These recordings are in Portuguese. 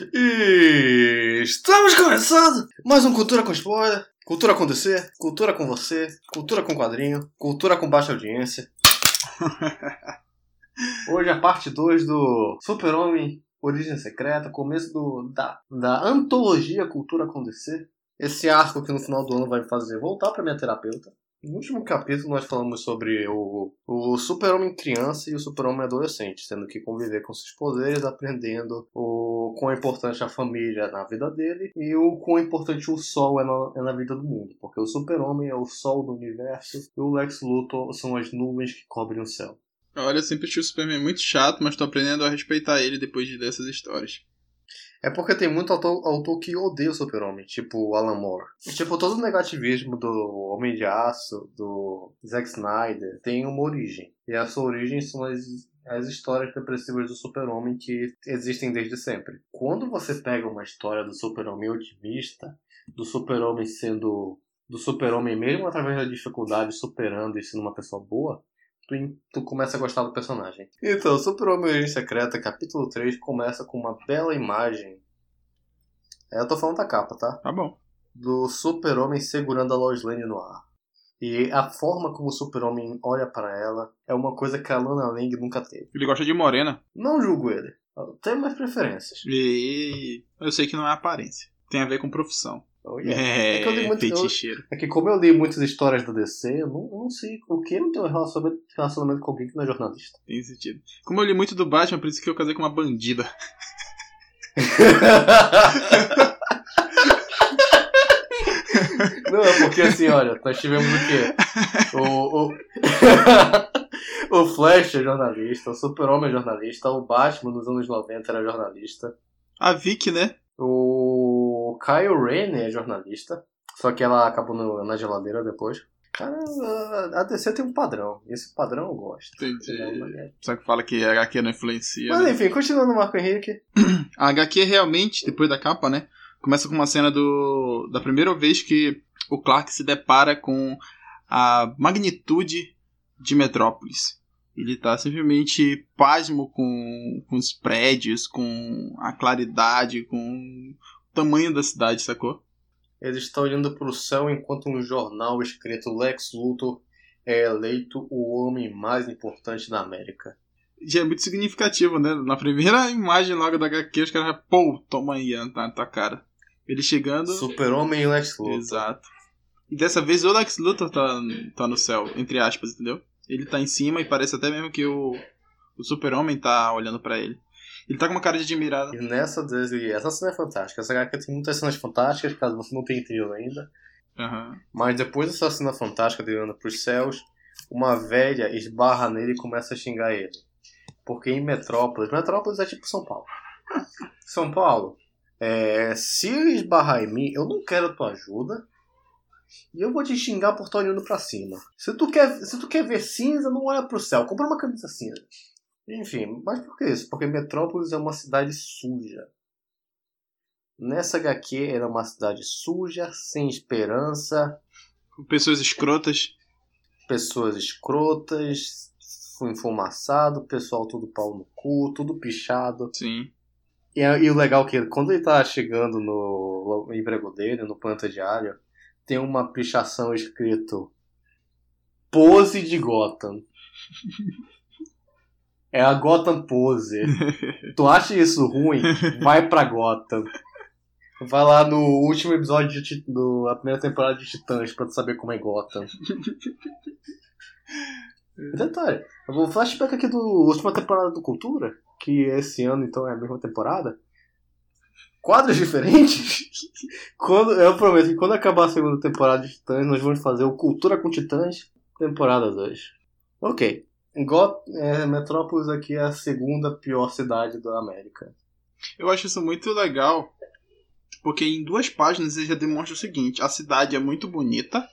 E estamos começando mais um Cultura com Spoiler. Cultura com DC, cultura com você, cultura com quadrinho, cultura com baixa audiência. Hoje a parte 2 do Super-Homem Origem Secreta, começo do, da, da antologia Cultura com DC. Esse arco que no final do ano vai me fazer voltar para minha terapeuta. No último capítulo nós falamos sobre o, o super-homem criança e o super-homem adolescente, tendo que conviver com seus poderes, aprendendo o quão importante a família é na vida dele e o quão importante o sol é na, é na vida do mundo, porque o super-homem é o sol do universo e o Lex Luthor são as nuvens que cobrem o céu. Olha, eu sempre achei o Superman muito chato, mas tô aprendendo a respeitar ele depois de dessas histórias. É porque tem muito autor, autor que odeia o Super-Homem, tipo Alan Moore. Tipo, todo o negativismo do Homem de Aço, do Zack Snyder, tem uma origem. E a sua origem são as, as histórias depressivas do Super-Homem que existem desde sempre. Quando você pega uma história do Super-Homem otimista, do Super-Homem sendo. do Super-Homem mesmo através da dificuldade, superando e sendo uma pessoa boa, tu, tu começa a gostar do personagem. Então, Super-Homem Origem Secreta, capítulo 3, começa com uma bela imagem. É, eu tô falando da capa, tá? Tá bom. Do Super-Homem segurando a Lois Lane no ar. E a forma como o Super-Homem olha para ela é uma coisa que a Lana Lang nunca teve. Ele gosta de morena. Não julgo ele. Tem mais preferências. E eu sei que não é aparência. Tem a ver com profissão. Oh, yeah. É, É que eu li muito- eu-. É que como eu li muitas histórias da DC, eu não, não sei o que não tem um relacionamento, relacionamento com alguém que não é jornalista. Tem sentido. Como eu li muito do Batman, por isso que eu casei com uma bandida. Não, é porque assim, olha, nós tivemos o quê? O, o, o Flash é jornalista, o Super-Homem é jornalista, o Batman nos anos 90 era jornalista, A Vicky, né? o Kyle Rayner é jornalista, só que ela acabou no- na geladeira depois. Cara, a- DC tem um padrão, esse padrão eu gosto. Entendi. Só que fala que a HQ não influencia. Mas né? enfim, continuando o Marco Henrique. A HQ realmente, depois da capa, né? Começa com uma cena do da primeira vez que o Clark se depara com a magnitude de Metrópolis. Ele tá simplesmente pasmo com, com os prédios, com a claridade, com tamanho da cidade, sacou? Ele está olhando para o céu enquanto um jornal escrito Lex Luthor é eleito o homem mais importante da América. Já é muito significativo, né? Na primeira imagem logo da HQ, os caras, pô, toma aí na na tua cara. Ele chegando. Super-Homem e Lex Luthor. Exato. E dessa vez o Lex Luthor tá, tá no céu, entre aspas, entendeu? Ele tá em cima e parece até mesmo que o, o super-homem tá olhando pra ele. Ele tá com uma cara de admirado. E nessa desde essa cena é fantástica. Essa HQ tem muitas cenas fantásticas, caso você não tenha entendido ainda. Aham. Mas depois dessa cena fantástica dele olhando para os céus, uma velha esbarra nele e começa a xingar ele. Porque em Metrópolis, Metrópolis é tipo São Paulo. São Paulo, é, se esbarrar em mim, eu não quero tua ajuda. E eu vou te xingar por estar olhando pra cima. Se tu quer, se tu quer ver cinza, não olha pro céu. Compra uma camisa cinza. Enfim, mas por que isso? Porque Metrópolis é uma cidade suja. Nessa HQ era uma cidade suja, sem esperança, pessoas escrotas. pessoas escrotas, enfumaçado, pessoal tudo pau no cu, tudo pichado. Sim. E, e o legal é que quando ele tá chegando no emprego dele, no planta diário, tem uma pichação escrito Pose de Gotham. É a Gotham Pose. tu acha isso ruim? Vai pra Gotham. Vai lá no último episódio de Ti- do- da primeira temporada de Titãs pra tu saber como é Gotham. Detalhe, eu vou flashback aqui do última temporada do Cultura, que esse ano então é a mesma temporada. Quadros diferentes. quando, eu prometo que quando acabar a segunda temporada de Titãs, nós vamos fazer o Cultura com Titãs, temporada 2. Ok. Got, é, Metrópolis aqui é a segunda pior cidade da América. Eu acho isso muito legal. Porque em duas páginas ele já demonstra o seguinte: a cidade é muito bonita.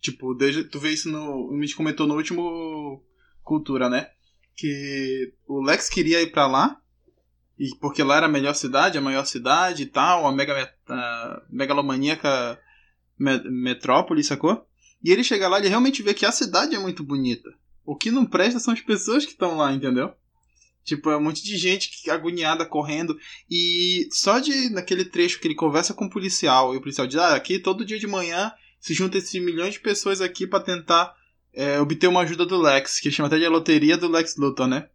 Tipo, desde, tu vê isso no. Me comentou no último Cultura, né? Que o Lex queria ir pra lá. E porque lá era a melhor cidade, a maior cidade e tal, a mega a megalomaníaca me- metrópole, sacou? E ele chega lá e realmente vê que a cidade é muito bonita. O que não presta são as pessoas que estão lá, entendeu? Tipo, é um monte de gente agoniada correndo. E só de naquele trecho que ele conversa com o policial e o policial diz: Ah, aqui todo dia de manhã se junta esses milhões de pessoas aqui para tentar é, obter uma ajuda do Lex, que chama até de loteria do Lex Luthor, né?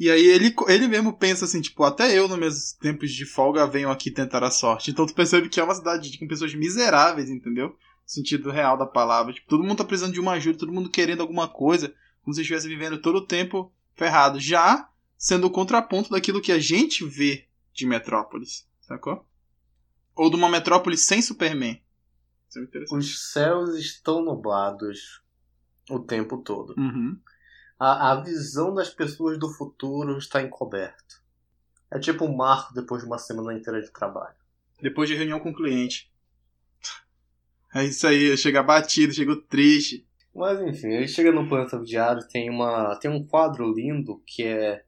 E aí ele, ele mesmo pensa assim, tipo, até eu, nos meus tempos de folga, venho aqui tentar a sorte. Então tu percebe que é uma cidade com pessoas miseráveis, entendeu? No sentido real da palavra. Tipo, todo mundo tá precisando de uma ajuda, todo mundo querendo alguma coisa, como se estivesse vivendo todo o tempo ferrado. Já sendo o contraponto daquilo que a gente vê de Metrópolis, sacou? Ou de uma Metrópolis sem Superman. Isso é interessante. Os céus estão nublados o tempo todo. Uhum. A, a visão das pessoas do futuro está encoberta. É tipo um marco depois de uma semana inteira de trabalho. Depois de reunião com o cliente. É isso aí, chega batido, chega triste. Mas enfim, ele chega no planeta diário, tem uma tem um quadro lindo que é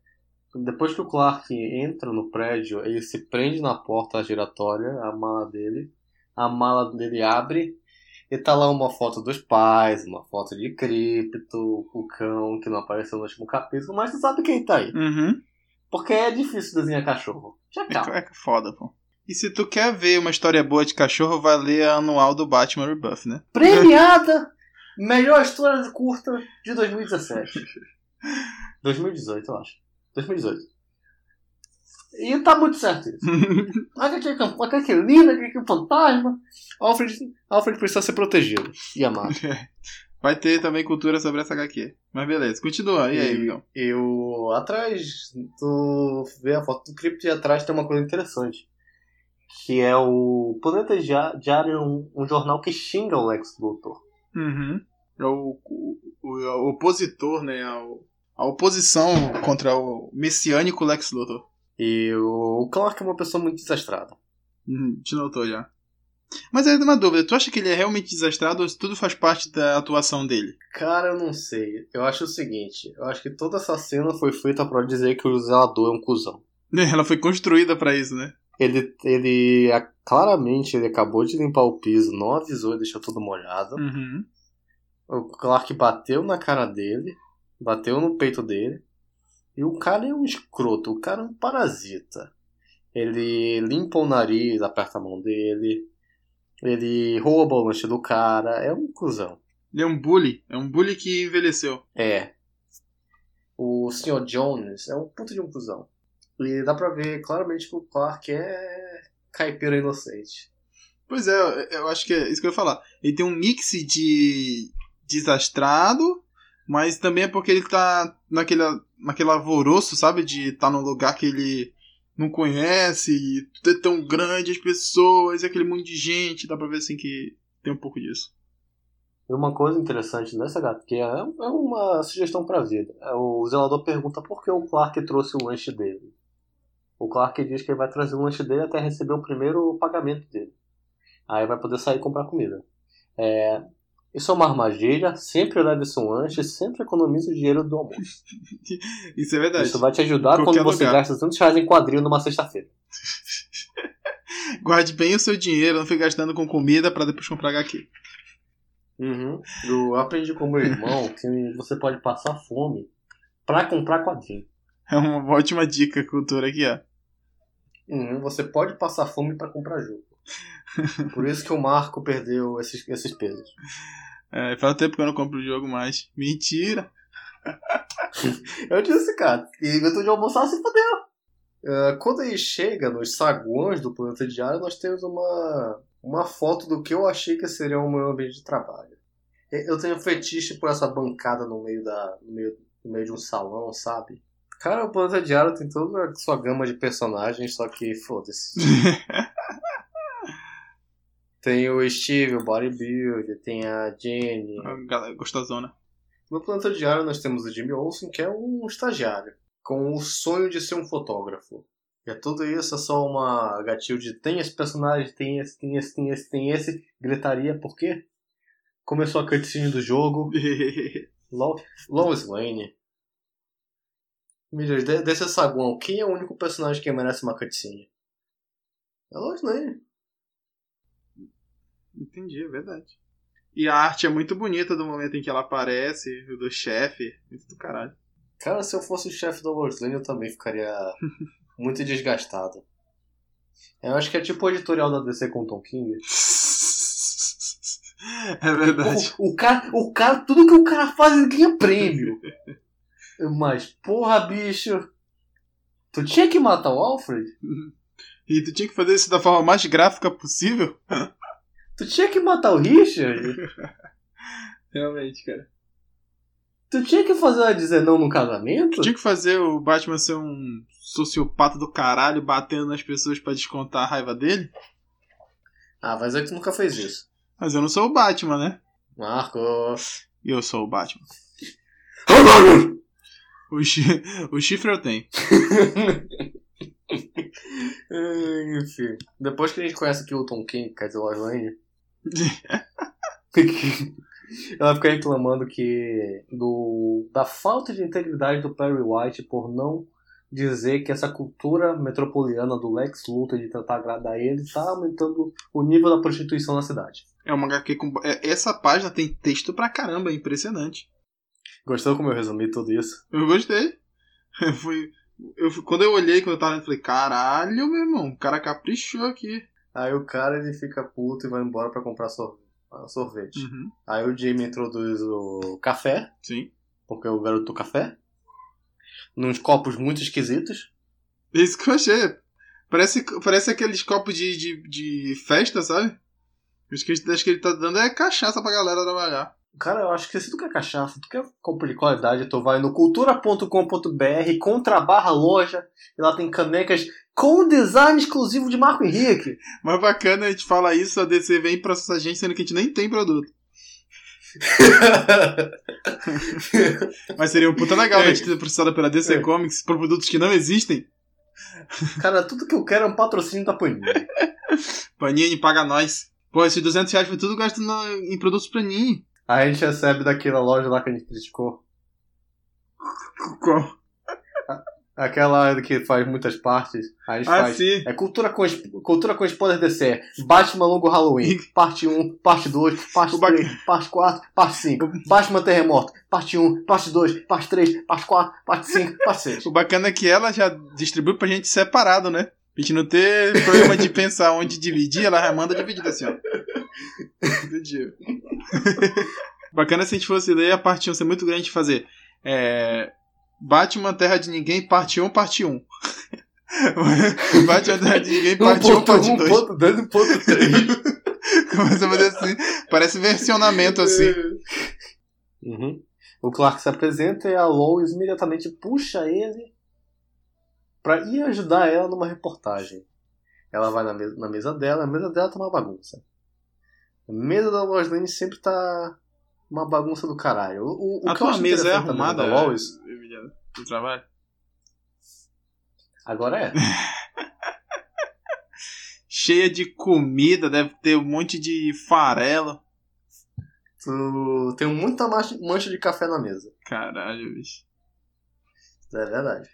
depois que o Clark entra no prédio, ele se prende na porta giratória, a mala dele. A mala dele abre e tá lá uma foto dos pais, uma foto de Cripto, o cão que não apareceu no último capítulo, mas tu sabe quem tá aí. Uhum. Porque é difícil desenhar cachorro. Já calma. É, é foda, pô. E se tu quer ver uma história boa de cachorro, vai ler a anual do Batman Rebuff, né? Premiada! Melhor história curta de 2017. 2018, eu acho. 2018. E tá muito certo isso. olha que, olha que lindo, olha que fantasma. Alfred, Alfred precisa ser protegido e amado. Vai ter também cultura sobre essa HQ. Mas beleza, continua. E, aí, Miguel? Eu, atrás, tu vê a foto do Crypt e atrás tem uma coisa interessante. Que é o Planeta Diário, um, um jornal que xinga o Lex Luthor. Uhum. É o, o, o, opositor, né? Ao, a oposição contra o messiânico Lex Luthor. E o Clark é uma pessoa muito desastrada. Uhum, te notou já. Mas aí uma dúvida, tu acha que ele é realmente desastrado ou tudo faz parte da atuação dele? Cara, eu não sei. Eu acho o seguinte, eu acho que toda essa cena foi feita para dizer que o zelador é um cuzão. Ela foi construída para isso, né? Ele, ele claramente ele acabou de limpar o piso, não avisou, deixou tudo molhado. Uhum. O Clark bateu na cara dele bateu no peito dele. E o cara é um escroto, o cara é um parasita. Ele limpa o nariz, aperta a mão dele. Ele rouba o lanche do cara. É um cuzão. Ele é um bully. É um bully que envelheceu. É. O Sr. Jones é um puto de um cuzão. E dá pra ver claramente que o Clark é caipira inocente. Pois é, eu acho que é isso que eu ia falar. Ele tem um mix de desastrado mas também é porque ele tá naquele, naquele alvoroço, sabe? De estar tá num lugar que ele não conhece, e tudo é tão grande, as pessoas, e aquele monte de gente, dá pra ver assim que tem um pouco disso. E uma coisa interessante nessa HQ é, é uma sugestão pra vida. O zelador pergunta por que o Clark trouxe o lanche dele. O Clark diz que ele vai trazer o lanche dele até receber o primeiro pagamento dele. Aí vai poder sair e comprar comida. É, isso é uma armadilha, sempre leve um lanche, sempre economize o dinheiro do almoço. Isso é verdade. Isso vai te ajudar quando lugar. você gasta tantos reais em quadril numa sexta-feira. Guarde bem o seu dinheiro, não fique gastando com comida para depois comprar HQ. Uhum. Eu aprendi com meu irmão que você pode passar fome para comprar quadrinho. É uma ótima dica, cultura aqui, ó. Uhum, você pode passar fome para comprar jogo. Por isso que o Marco perdeu esses, esses pesos. É, faz tempo que eu não compro o jogo mais. Mentira! eu disse, cara, e inventou de almoçar se fodeu. Uh, quando ele chega nos saguões do planeta diário, nós temos uma, uma foto do que eu achei que seria o meu ambiente de trabalho. Eu tenho fetiche por essa bancada no meio, da, no meio, no meio de um salão, sabe? Cara, o planeta diário tem toda a sua gama de personagens, só que foda-se. Tem o Steve, o bodybuilder, tem a Jenny. A galera gostosona. No Planeta Diário nós temos o Jimmy Olsen, que é um estagiário, com o sonho de ser um fotógrafo. E é tudo isso, é só uma gatilho de tem esse personagem, tem esse, tem esse, tem esse, tem esse. Gritaria, por quê? Começou a cutscene do jogo. Lois Lane. Me diz, desse saguão, quem é o único personagem que merece uma cutscene? É Lois Lane. Entendi, é verdade. E a arte é muito bonita do momento em que ela aparece, do chefe, muito do caralho. Cara, se eu fosse o chefe da Lois Lane, eu também ficaria muito desgastado. Eu acho que é tipo o editorial da DC com o Tom King. É verdade. O, o, cara, o cara, tudo que o cara faz, ele ganha prêmio. Mas, porra, bicho. Tu tinha que matar o Alfred? E tu tinha que fazer isso da forma mais gráfica possível? Tu tinha que matar o Richard? Realmente, cara. Tu tinha que fazer ela dizer não no casamento? Tinha que fazer o Batman ser um sociopata do caralho batendo nas pessoas pra descontar a raiva dele? Ah, mas é que tu nunca fez isso. Mas eu não sou o Batman, né? Marcos. E eu sou o Batman. O, chi o chifre eu tenho. Enfim. Depois que a gente conhece aqui o Tom King, quer dizer, o Lane, ela fica reclamando que do, da falta de integridade do Perry White por não dizer que essa cultura metropolitana do Lex Luthor de tentar agradar ele está aumentando o nível da prostituição na cidade. É uma HQ com. é, Essa página tem texto pra caramba, é impressionante. Gostou como eu resumi tudo isso? Eu gostei. Eu fui. Eu, fui- quando eu olhei, quando eu tava eu falei, caralho, meu irmão, o cara caprichou aqui. Aí o cara ele fica puto e vai embora pra comprar ah, sorvete. Uhum. Aí o Jamie introduz o café, Sim. porque é o garoto do café, nos copos muito esquisitos. Isso que eu achei. Parece, parece aqueles copos de, de, de festa, sabe? Acho que, acho que ele tá dando é cachaça pra galera trabalhar. Cara, eu acho que se tu quer cachaça, tu quer compra de qualidade, tu vai no cultura.com.br, contra barra loja, e lá tem canecas com design exclusivo de Marco Henrique. Mas bacana a gente fala isso, a DC vem processar a gente, sendo que a gente nem tem produto. Mas seria um puta legal a gente ter processado pela DC É. Comics por produtos que não existem. Cara, tudo que eu quero é um patrocínio da Panini. Panini paga nós. Pô, esses 200 reais foi tudo gasto na- em produtos Panini. Aí a gente recebe daquela loja lá que a gente criticou. Qual? Aquela que faz muitas partes. A gente Ah, faz. sim. É cultura com, cultura com spoiler DC. Batman Longo Halloween. Parte 1, parte 2, parte O ba- 3, parte 4, parte 5. Batman Terremoto. Parte 1, parte 2, parte 3, parte 4, parte 5, parte 6. O bacana é que ela já distribui pra gente separado, né? Pra gente não ter problema de pensar onde dividir, ela já manda dividido assim, ó. Dividiu. bacana se a gente fosse ler a parte 1 ser muito grande de fazer. É... Batman Terra de Ninguém, parte 1, parte 1. Batman Terra de Ninguém, parte 1, parte 2. 1.2 e 1.3. Começa a fazer assim. Parece versionamento assim. Uhum. O Clark se apresenta e a Lois imediatamente puxa ele pra ir ajudar ela numa reportagem. Ela vai na, me- na mesa dela, a mesa dela tá uma bagunça. A mesa da Lois Lane sempre tá uma bagunça do caralho. O, o, A tua mesa é arrumada, da Emiliano, do trabalho? agora é. Cheia de comida, deve ter um monte de farelo. Tu tem muita mancha, de café na mesa. Caralho, bicho. É verdade.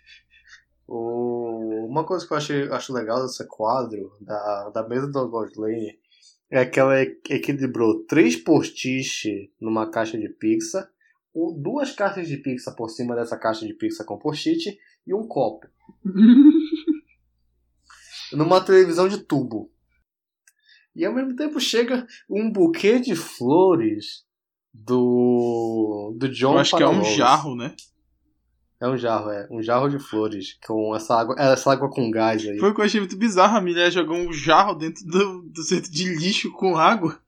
O... Uma coisa que eu achei, acho legal desse quadro da, da mesa do Lois Lane é que ela e- equilibrou três postiche numa caixa de pizza, duas caixas de pizza por cima dessa caixa de pizza com post-it e um copo. Numa televisão de tubo. E ao mesmo tempo chega um buquê de flores do, do John Eu acho que é um jarro, né? É um jarro, é. Um jarro de flores. Com essa água, essa água com gás aí. Foi o que eu achei muito bizarro. A mulher jogou um jarro dentro do, do centro de lixo com água.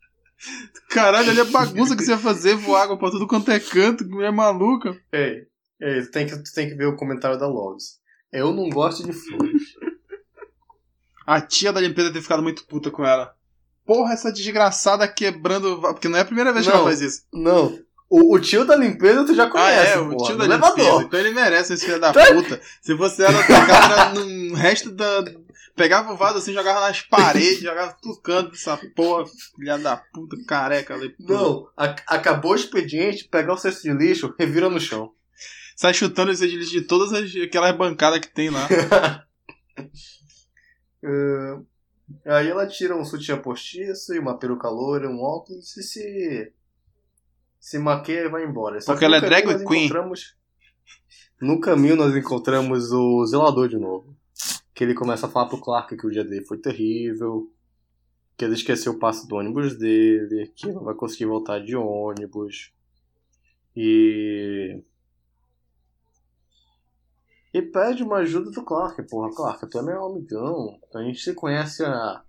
Caralho, olha a bagunça que você ia fazer, voar água pra tudo quanto é canto, que mulher maluca. Ei, ei, tu tem que, tu tem que ver o comentário da Lois. Eu não gosto de flores. A tia da limpeza ter ficado muito puta com ela. Porra, essa desgraçada quebrando. Porque não é a primeira vez que Não. ela faz isso. Não. O, o tio da limpeza tu já Ah, conhece. é, o porra, tio da limpeza. elevador. Então ele merece esse filho da Tá. puta. Se fosse ela, pegava no resto da. Pegava o vaso assim, jogava nas paredes, jogava tudo canto dessa porra, filha da puta, careca. leprosa. Não, a- acabou o expediente, pegar o cesto de lixo, revira no chão. Sai chutando esse de lixo de todas as, aquelas bancadas que tem lá. É, aí ela tira um sutiã postiço e uma peruca loira, um óculos e se. Se maqueia e vai embora. Só Porque ela é drag nós queen. encontramos- No caminho nós encontramos o zelador de novo. Que ele começa a falar pro Clark que o dia dele foi terrível. Que ele esqueceu o passo do ônibus dele. Que não vai conseguir voltar de ônibus. E. E pede uma ajuda do Clark. Porra, Clark, tu é meu amigão. A gente se conhece há.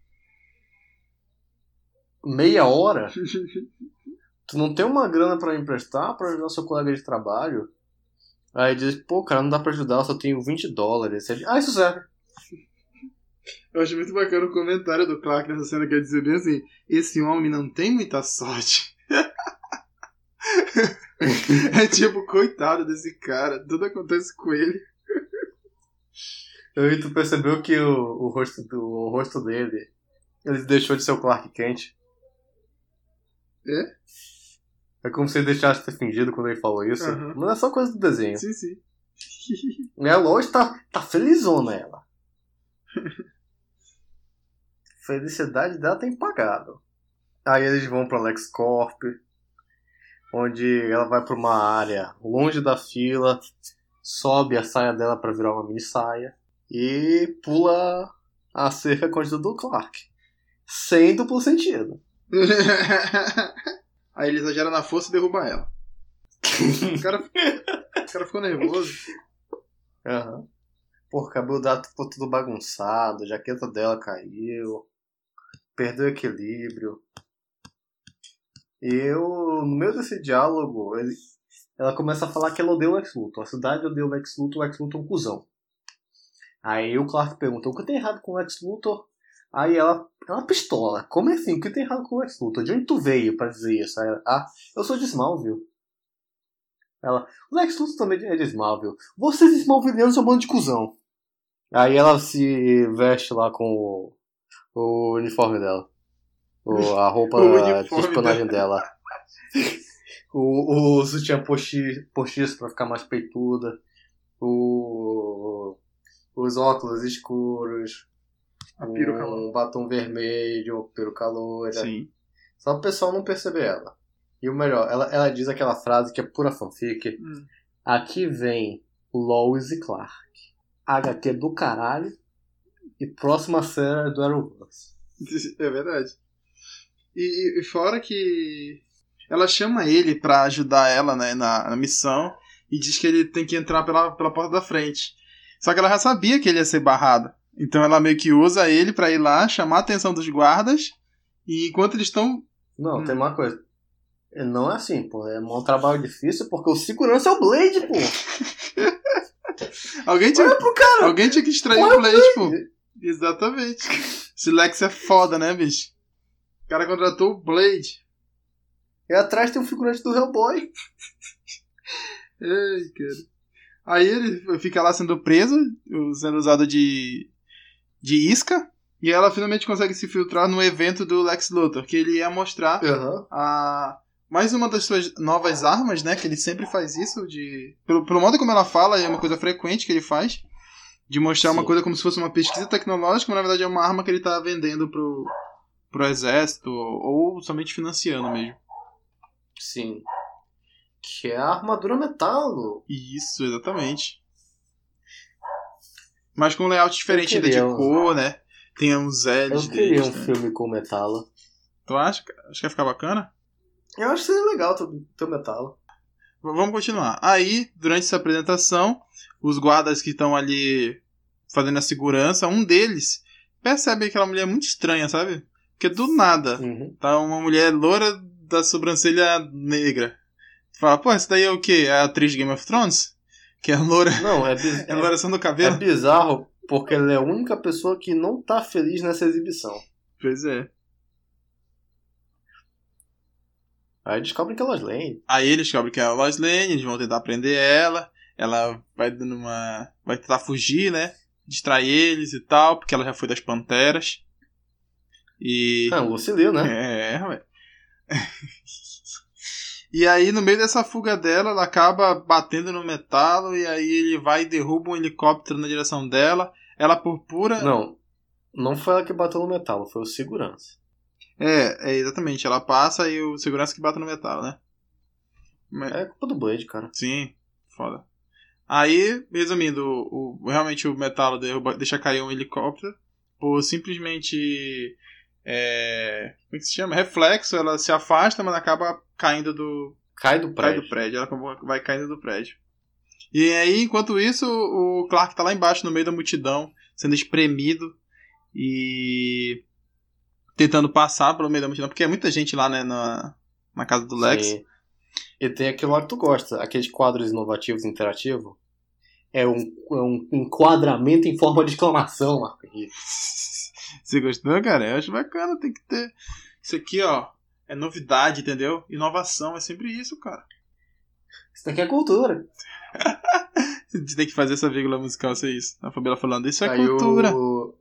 meia hora. Tu não tem uma grana pra emprestar pra ajudar seu colega de trabalho? Aí diz, pô, cara, não dá pra ajudar, eu só tenho 20 dólares. Aí, ah, isso serve. Eu acho muito bacana o comentário do Clark nessa cena que ele dizer bem assim: esse homem não tem muita sorte. é tipo, coitado desse cara, tudo acontece com ele. E tu percebeu que o, o, rosto, do, o rosto dele ele deixou de ser o Clark Kent. É? É como se ele deixasse de ter fingido quando ele falou isso. Aham. Não é só coisa do desenho. Sim, sim. E ela hoje tá, tá felizona, ela. Felicidade dela tem pagado. Aí eles vão pra LexCorp, onde ela vai pra uma área longe da fila, sobe a saia dela pra virar uma mini saia e pula a cerca contida do Clark. Sem duplo sentido. Aí ele exagera na força e derruba ela. O cara, o cara ficou nervoso. Aham. Pô, o cabelo dela ficou tudo bagunçado, a jaqueta dela caiu, perdeu o equilíbrio. E eu, no meio desse diálogo, ele, ela começa a falar que ela odeia o Lex Luthor. A cidade odeia o Lex Luthor, o Lex Luthor é um cuzão. Aí o Clark pergunta, o que tem errado com o Lex Luthor? Aí ela, ela pistola. Como é assim? O que tem errado com o Lex Luthor? De onde tu veio pra dizer isso? Aí ela, ah, eu sou de Smallville. Ela, o Lex Luthor também é de Smallville. Vocês Smallvillianos são um bando de cuzão. Aí ela se veste lá com o, o uniforme dela. O, a roupa de espionagem dela. o, o sutiã posti- postiço pra ficar mais peituda. O, os óculos escuros. A peruca um batom vermelho, peruca loira. Sim. Só o pessoal não perceber ela. E o melhor, ela, ela diz aquela frase que é pura fanfic. Hum. Aqui vem Lois e Clark. HQ do caralho. E próxima série do Arrowverse. É verdade. E, e fora que ela chama ele pra ajudar ela né, na, na missão e diz que ele tem que entrar pela, pela porta da frente. Só que ela já sabia que ele ia ser barrado. Então ela meio que usa ele pra ir lá, chamar a atenção dos guardas. E enquanto eles estão. Não, Hum. tem uma coisa. É, Não é assim, pô. É um trabalho difícil porque o segurança é o Blade, pô. Alguém tinha, alguém tinha que extrair Olha o Blade, pô. Exatamente. Esse Lex é foda, né, bicho? O cara contratou o Blade. E atrás tem um figurante do Hellboy. Ai, cara. Aí ele fica lá sendo preso, sendo usado de, de isca. E ela finalmente consegue se filtrar no evento do Lex Luthor, que ele ia mostrar Aham. a mais uma das suas novas armas, né? Que ele sempre faz isso, de pelo, pelo modo como ela fala, é uma coisa frequente que ele faz, de mostrar uma Sim. coisa como se fosse uma pesquisa tecnológica, mas na verdade é uma arma que ele tá vendendo pro, pro exército, ou somente financiando mesmo. Sim. Que é a armadura metal. Isso, exatamente. Mas com um layout diferente ainda de um- cor, né? Tem uns L's Eu queria um deles, né? filme com metala. Tu acha? Acho que vai ficar bacana? Eu acho que seria legal ter, metala. V- Vamos continuar. Aí, durante essa apresentação, os guardas que estão ali fazendo a segurança, um deles percebe aquela mulher muito estranha, sabe? Porque do nada, Uhum. tá uma mulher loura da sobrancelha negra. Fala, pô, essa daí é o quê? É a atriz de Game of Thrones? Que é loura, Não, é, biz- é loura só no é cabelo? bizarro porque ela é a única pessoa que não tá feliz nessa exibição. Pois é. Aí descobrem que é Lois Lane. Aí eles descobrem que é a Lois Lane, eles vão tentar prender ela. Ela vai dando uma. Vai tentar fugir, né? Distrair eles e tal, porque ela já foi das Panteras. E. Ah, Lucille, né? É, ué. E aí, no meio dessa fuga dela, ela acaba batendo no metalo. E aí ele vai e derruba um helicóptero na direção dela. Ela, por pura. Não. Não foi ela que bateu no metal, foi o segurança. É, é, exatamente. Ela passa e o segurança que bate no metalo, né? Mas- É culpa do Blade, cara. Sim, foda. Aí, resumindo, o, o- realmente o derruba, deixa cair um helicóptero por simplesmente. É, como é que se chama? Reflexo, ela se afasta, mas acaba caindo do, Cai do cai prédio. do prédio. Ela vai caindo do prédio. E aí, enquanto isso, o Clark tá lá embaixo, no meio da multidão, sendo espremido e tentando passar pelo meio da multidão, porque é muita gente lá, né, na, na casa do Lex. Sim. E tem aquilo lá que tu gosta, aqueles quadros inovativos interativos. É um, é um enquadramento em forma de exclamação, Marco. Você gostou, cara? Eu acho bacana, tem que ter. Isso aqui, ó, é novidade, entendeu? Inovação, é sempre isso, cara. Isso daqui é cultura. A gente tem que fazer essa vírgula musical ser isso. A Fabiola falando, isso é aí cultura. O,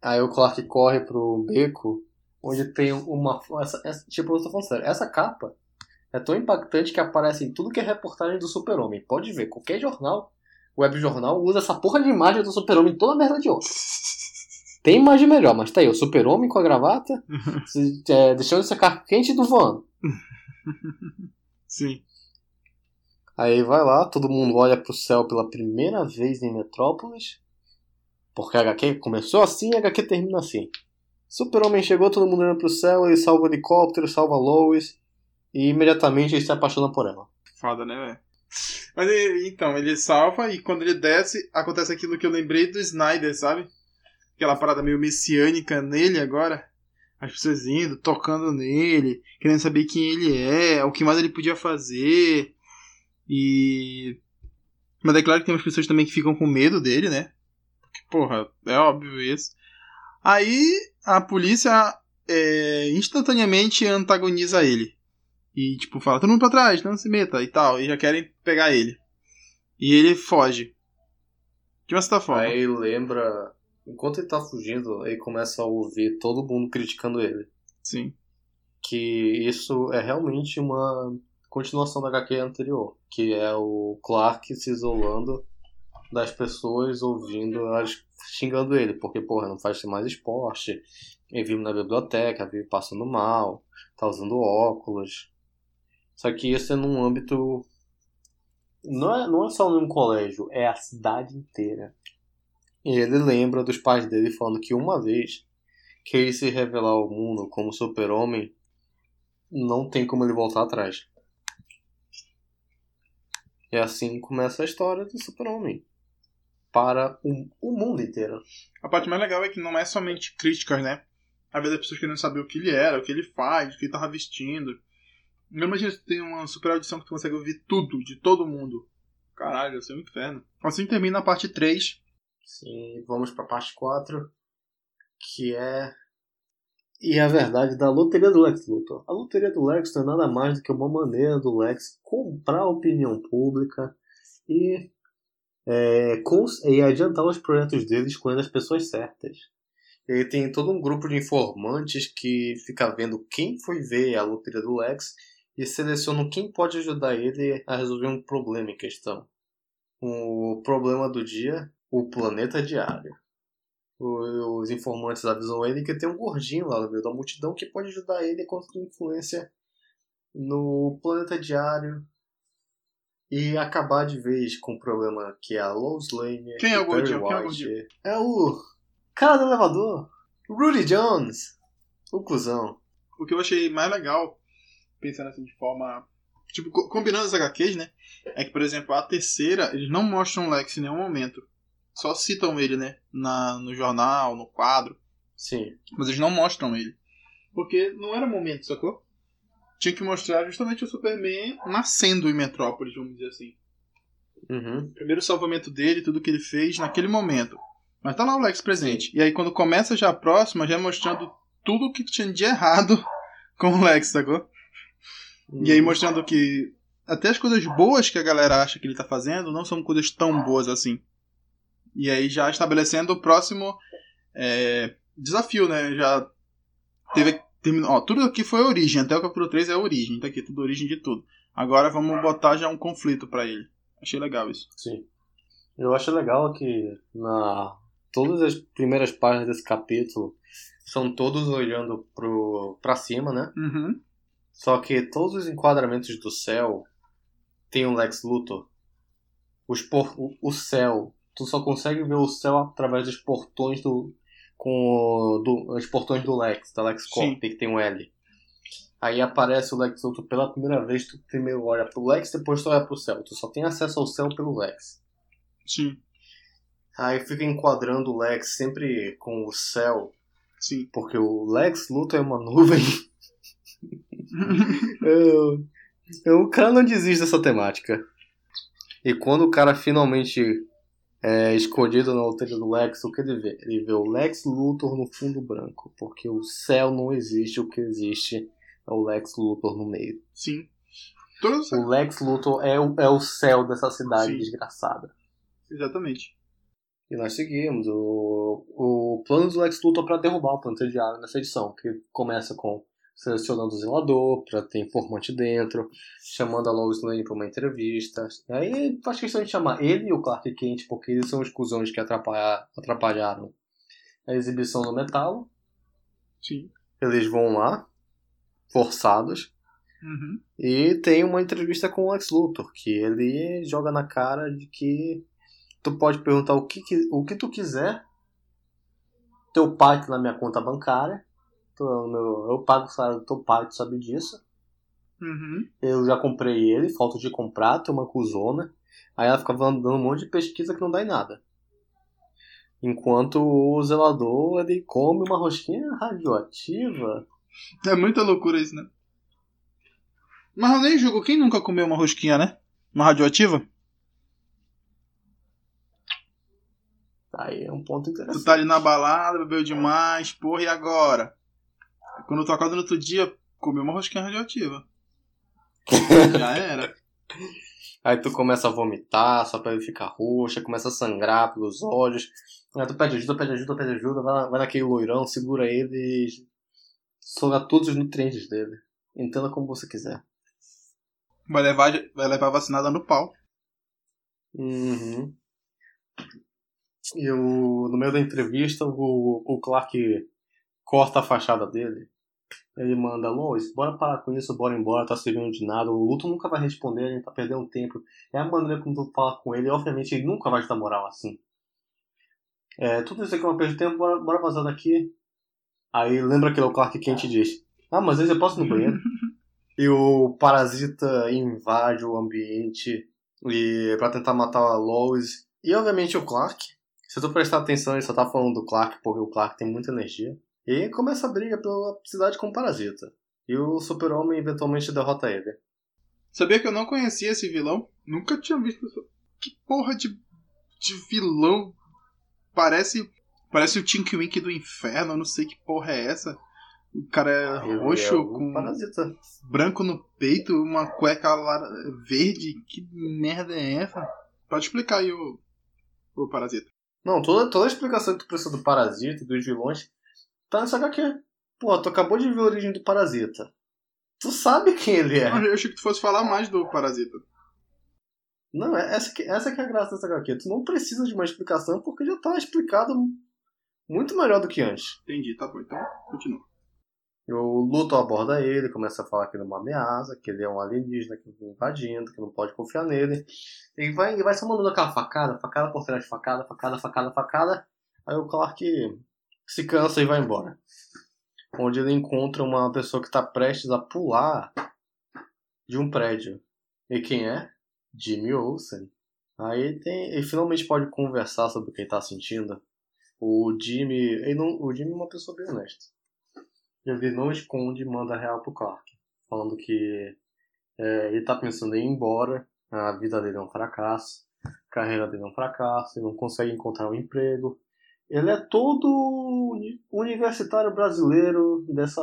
aí o Clark corre pro beco, onde tem uma. Essa, essa- tipo, eu tô falando sério, essa capa é tão impactante que aparece em tudo que é reportagem do Super-Homem. Pode ver, qualquer jornal, web jornal, usa essa porra de imagem do Super-Homem toda merda de ouro. Tem imagem melhor, mas tá aí, o Super-Homem com a gravata, é, deixando secar quente do voando. Sim. Aí vai lá, todo mundo olha pro céu pela primeira vez em Metrópolis. Porque a HQ começou assim e a HQ termina assim. Super-Homem chegou, todo mundo olhando pro céu, ele salva o helicóptero, salva a Lois. E imediatamente ele se apaixona por ela. Foda, né, velho? Mas ele- então, ele salva e quando ele desce, acontece aquilo que eu lembrei do Snyder, sabe? Aquela parada meio messiânica nele agora. As pessoas indo, tocando nele, querendo saber quem ele é, o que mais ele podia fazer. E. Mas é claro que tem umas pessoas também que ficam com medo dele, né? Porque, porra, é óbvio isso. Aí a polícia é, instantaneamente antagoniza ele. E, tipo, fala, todo mundo pra trás, não se meta e tal. E já querem pegar ele. E ele foge. De uma certa forma. Aí lembra. Enquanto ele tá fugindo, ele começa a ouvir todo mundo criticando ele. Sim. Que isso é realmente uma continuação da HQ anterior. Que é o Clark se isolando das pessoas ouvindo elas xingando ele. Porque, porra, não faz mais esporte. Ele vive na biblioteca, vive passando mal, tá usando óculos. Só que isso é num âmbito. Não é, não é só num colégio, é a cidade inteira. E ele lembra dos pais dele falando que uma vez que ele se revelar ao mundo como super-homem, não tem como ele voltar atrás. E assim começa a história do super-homem. Para o, o mundo inteiro. A parte mais legal é que não é somente críticas, né? Às vezes as pessoas querendo saber o que ele era, o que ele faz, o que ele tava vestindo. Não imagina se tem uma super audição que tu consegue ouvir tudo, de todo mundo. Caralho, isso é um inferno. Assim termina a parte 3. Sim, vamos para a parte 4, que é. E a verdade da loteria do Lex Luthor. A loteria do Lex não é nada mais do que uma maneira do Lex comprar a opinião pública e, é, cons- e adiantar os projetos dele escolhendo as pessoas certas. Ele tem todo um grupo de informantes que fica vendo quem foi ver a loteria do Lex e selecionam quem pode ajudar ele a resolver um problema em questão. O problema do dia o planeta diário. O- Os informantes avisam ele que tem um gordinho lá no meio da multidão que pode ajudar ele a conseguir influência no planeta diário e acabar de vez com o problema que é a Lois Lane Quem é o gordinho? Quem é o gordinho? É o cara do elevador, Rudy Jones, o cuzão. O que eu achei mais legal, pensando assim de forma. Tipo, co- combinando as HQs, né? É que, por exemplo, a terceira, eles não mostram o Lex em nenhum momento. Só citam ele, né? Na, no jornal, no quadro. Sim. Mas eles não mostram ele. Porque não era momento, sacou? Tinha que mostrar justamente o Superman nascendo em Metrópolis, vamos dizer assim. Uhum. Primeiro salvamento dele, tudo que ele fez naquele momento. Mas tá lá o Lex presente. E aí quando começa já a próxima, já é mostrando tudo o que tinha de errado com o Lex, sacou? E aí mostrando que até as coisas boas que a galera acha que ele tá fazendo não são coisas tão boas assim. E aí já estabelecendo o próximo é, desafio, né? Já teve. Terminou, ó, tudo aqui foi a origem, até o capítulo 3 é a origem, tá aqui, tudo origem de tudo. Agora vamos botar já um conflito pra ele. Achei legal isso. Sim. Eu acho legal que na todas as primeiras páginas desse capítulo são todos olhando pro para cima, né? Uhum. Só que todos os enquadramentos do céu tem o Lex Luthor. os por, o, o céu. Tu só consegue ver o céu através dos portões do. com do, os portões do Lex, da Lex Corp, que tem um L. Aí aparece o Lex Luthor pela primeira vez, tu primeiro olha pro Lex, depois tu olha pro céu. Tu só tem acesso ao céu pelo Lex. Sim. Aí fica enquadrando o Lex sempre com o céu. Sim. Porque o Lex Luthor é uma nuvem. eu, eu, o cara não desiste dessa temática. E quando o cara finalmente é escolhido na altura do Lex, o que ele vê? Ele vê o Lex Luthor no fundo branco. Porque o céu não existe, o que existe é o Lex Luthor no meio. Sim. O Lex Luthor é o, é o céu dessa cidade Sim. desgraçada. Exatamente. E nós seguimos o, o plano do Lex Luthor para derrubar o Panther Diário nessa edição, que começa com selecionando o zelador para ter informante dentro, chamando a Lois Lane para uma entrevista. Aí faz questão de chamar ele e o Clark Kent, porque eles são os cuzões que atrapalhar, atrapalharam a exibição do metal. Sim. Eles vão lá, forçados. Uhum. E tem uma entrevista com o Lex Luthor, que ele joga na cara de que tu pode perguntar o que, o que tu quiser. Teu pai tá na minha conta bancária. Eu, eu pago o salário do teu pai, tu sabe disso. Uhum. Eu já comprei ele, falta de comprar, tem uma cuzona. Aí ela fica dando um monte de pesquisa que não dá em nada. Enquanto o zelador ele come uma rosquinha radioativa. É muita loucura isso, né? Mas eu nem julgo. Quem nunca comeu uma rosquinha, né? Uma radioativa? Aí é um ponto interessante. Tu tá ali na balada, bebeu demais, porra, e agora? Quando tu acorda no outro dia, comeu uma rosquinha radioativa. Já era. Aí tu começa a vomitar, sua pele fica roxa, começa a sangrar pelos olhos. Aí tu pede ajuda, pede ajuda, pede ajuda, vai, vai naquele loirão, segura ele e suga todos os nutrientes dele. Entenda como você quiser. Vai levar, vai levar vacinada no pau. Uhum. E o, no meio da entrevista, o, o Clark corta a fachada dele. Ele manda, Lois, bora parar com isso, bora embora, tá servindo de nada. O Luto nunca vai responder, a gente tá perdendo tempo. É a maneira como tu fala com ele, e obviamente ele nunca vai te dar moral assim. É, tudo isso aqui é uma perda de tempo, bora, bora vazar daqui. Aí lembra que o Clark Kent diz, ah, mas vezes eu posso ir no banheiro. e o parasita invade o ambiente e para tentar matar a Lois. E obviamente o Clark, se tu prestar atenção, ele só tá falando do Clark porque o Clark tem muita energia. E começa a briga pela cidade com o Parasita. E o Super-Homem eventualmente derrota ele. Sabia que eu não conhecia esse vilão? Nunca tinha visto. Que porra de, de vilão? Parece. Parece o Tinky Wink do inferno, eu não sei que porra é essa. O cara é ele roxo é com parasita. branco no peito, uma cueca verde. Que merda é essa? Pode explicar aí o, o parasita. Não, toda, toda a explicação que tu precisa do parasita e dos vilões tá nessa HQ. Pô, tu acabou de ver a origem do parasita. Tu sabe quem ele é. Eu achei que tu fosse falar mais do parasita. Não, é, essa que, essa que é a graça dessa HQ. Tu não precisa de uma explicação porque já tá explicado muito melhor do que antes. Entendi, tá bom. Então, continua. O Luthor aborda ele, começa a falar que ele é uma ameaça, que ele é um alienígena que está invadindo, que não pode confiar nele. Ele vai, ele vai só mandando aquela facada, facada por trás de facada, facada, facada, facada. Aí o Clark se cansa e vai embora. Onde ele encontra uma pessoa que está prestes a pular de um prédio. E quem é? Jimmy Olsen. Aí tem, ele finalmente pode conversar sobre o que ele está sentindo. O Jimmy, ele não, o Jimmy é uma pessoa bem honesta ele não esconde e manda real pro Clark, falando que é, ele tá pensando em ir embora, a vida dele é um fracasso, a carreira dele é um fracasso, ele não consegue encontrar um emprego. Ele é todo universitário brasileiro dessa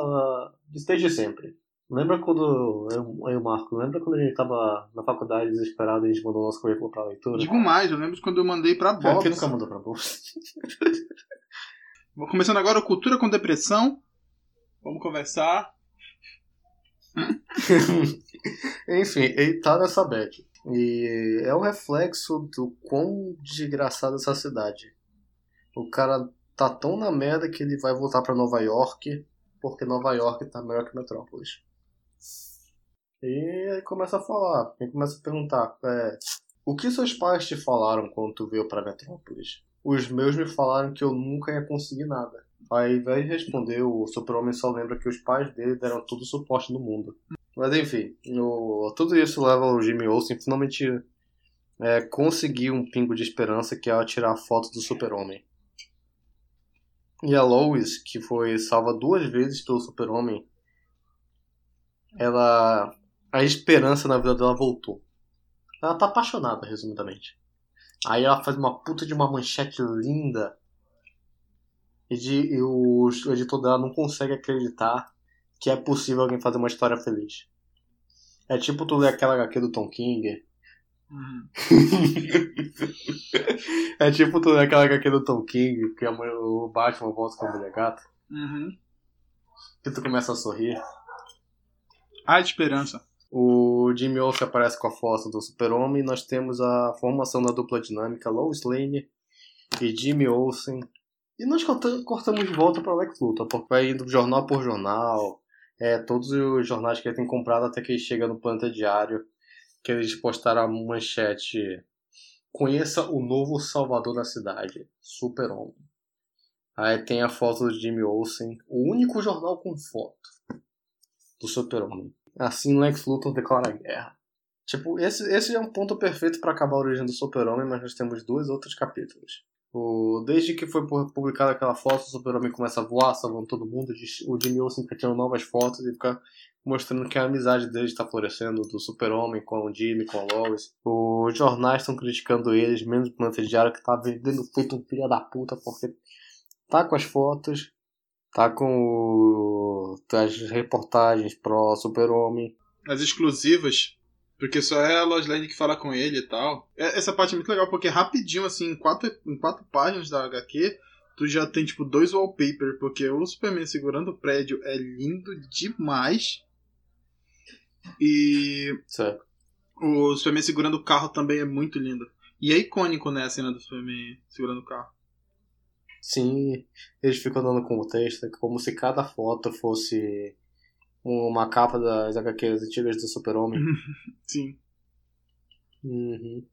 desde sempre. Lembra quando eu, eu Marco, lembra quando a gente tava na faculdade desesperado e a gente mandou nosso currículo pra leitura? Digo mais, eu lembro quando eu mandei pra Bob. Quem nunca mandou pra Bob? Começando agora, Cultura com Depressão. Vamos conversar. Enfim, ele tá nessa bad. E é o reflexo do quão desgraçada essa cidade. O cara tá tão na merda que ele vai voltar para Nova York, porque Nova York tá melhor que Metrópolis. E aí começa a falar, ele começa a perguntar, é, O que seus pais te falaram quando tu veio pra Metrópolis? Os meus me falaram que eu nunca ia conseguir nada. Aí, de responder, o super-homem só lembra que os pais dele deram todo o suporte do mundo. Mas enfim, o, tudo isso leva o Jimmy Olsen finalmente é, conseguir um pingo de esperança que é tirar a foto do super-homem. E a Lois, que foi salva duas vezes pelo super-homem, ela... a esperança na vida dela voltou. Ela tá apaixonada, resumidamente. Aí ela faz uma puta de uma manchete linda. E, de, e o, editor dela não consegue acreditar que é possível alguém fazer uma história feliz. É tipo tu ler aquela HQ do Tom King. Uhum. é tipo tu ler aquela HQ do Tom King, que o Batman volta com a mulher gata. Uhum. Que tu começa a sorrir. Há esperança. O Jimmy Olsen aparece com a foto do Super-Homem. Nós temos a formação da dupla dinâmica Lois Lane e Jimmy Olsen. E nós cortamos de volta para Lex Luthor, porque vai indo jornal por jornal. É, todos os jornais que ele tem comprado até que ele chega no Planta Diário, que eles postaram a manchete Conheça o novo salvador da cidade, Super-Homem. Aí tem a foto do Jimmy Olsen, o único jornal com foto do Super-Homem. Assim Lex Luthor declara guerra. Tipo, esse, esse é um ponto perfeito para acabar a origem do Super-Homem, mas nós temos dois outros capítulos. O, desde que foi publicada aquela foto, o Super-Homem começa a voar, salvando todo mundo. O Jimmy Olsen fica tirando novas fotos e fica mostrando que a amizade dele está florescendo, do Super-Homem com o Jimmy, com a Lois. Os jornais estão criticando eles, menos o Planeta Diário, que tá vendendo feito um filho da puta, porque tá com as fotos, Tá com o... as reportagens pro Super-Homem. As exclusivas. Porque só é a Lois Lane que fala com ele e tal. É, essa parte é muito legal, porque rapidinho, assim, em quatro, em quatro páginas da HQ, tu já tem, tipo, dois wallpaper, porque o Superman segurando o prédio é lindo demais. E. Certo. O Superman segurando o carro também é muito lindo. E é icônico, né, a cena do Superman segurando o carro. Sim, eles ficam dando com o texto como se cada foto fosse uma capa das HQs antigas do Super-Homem. Sim. Uhum.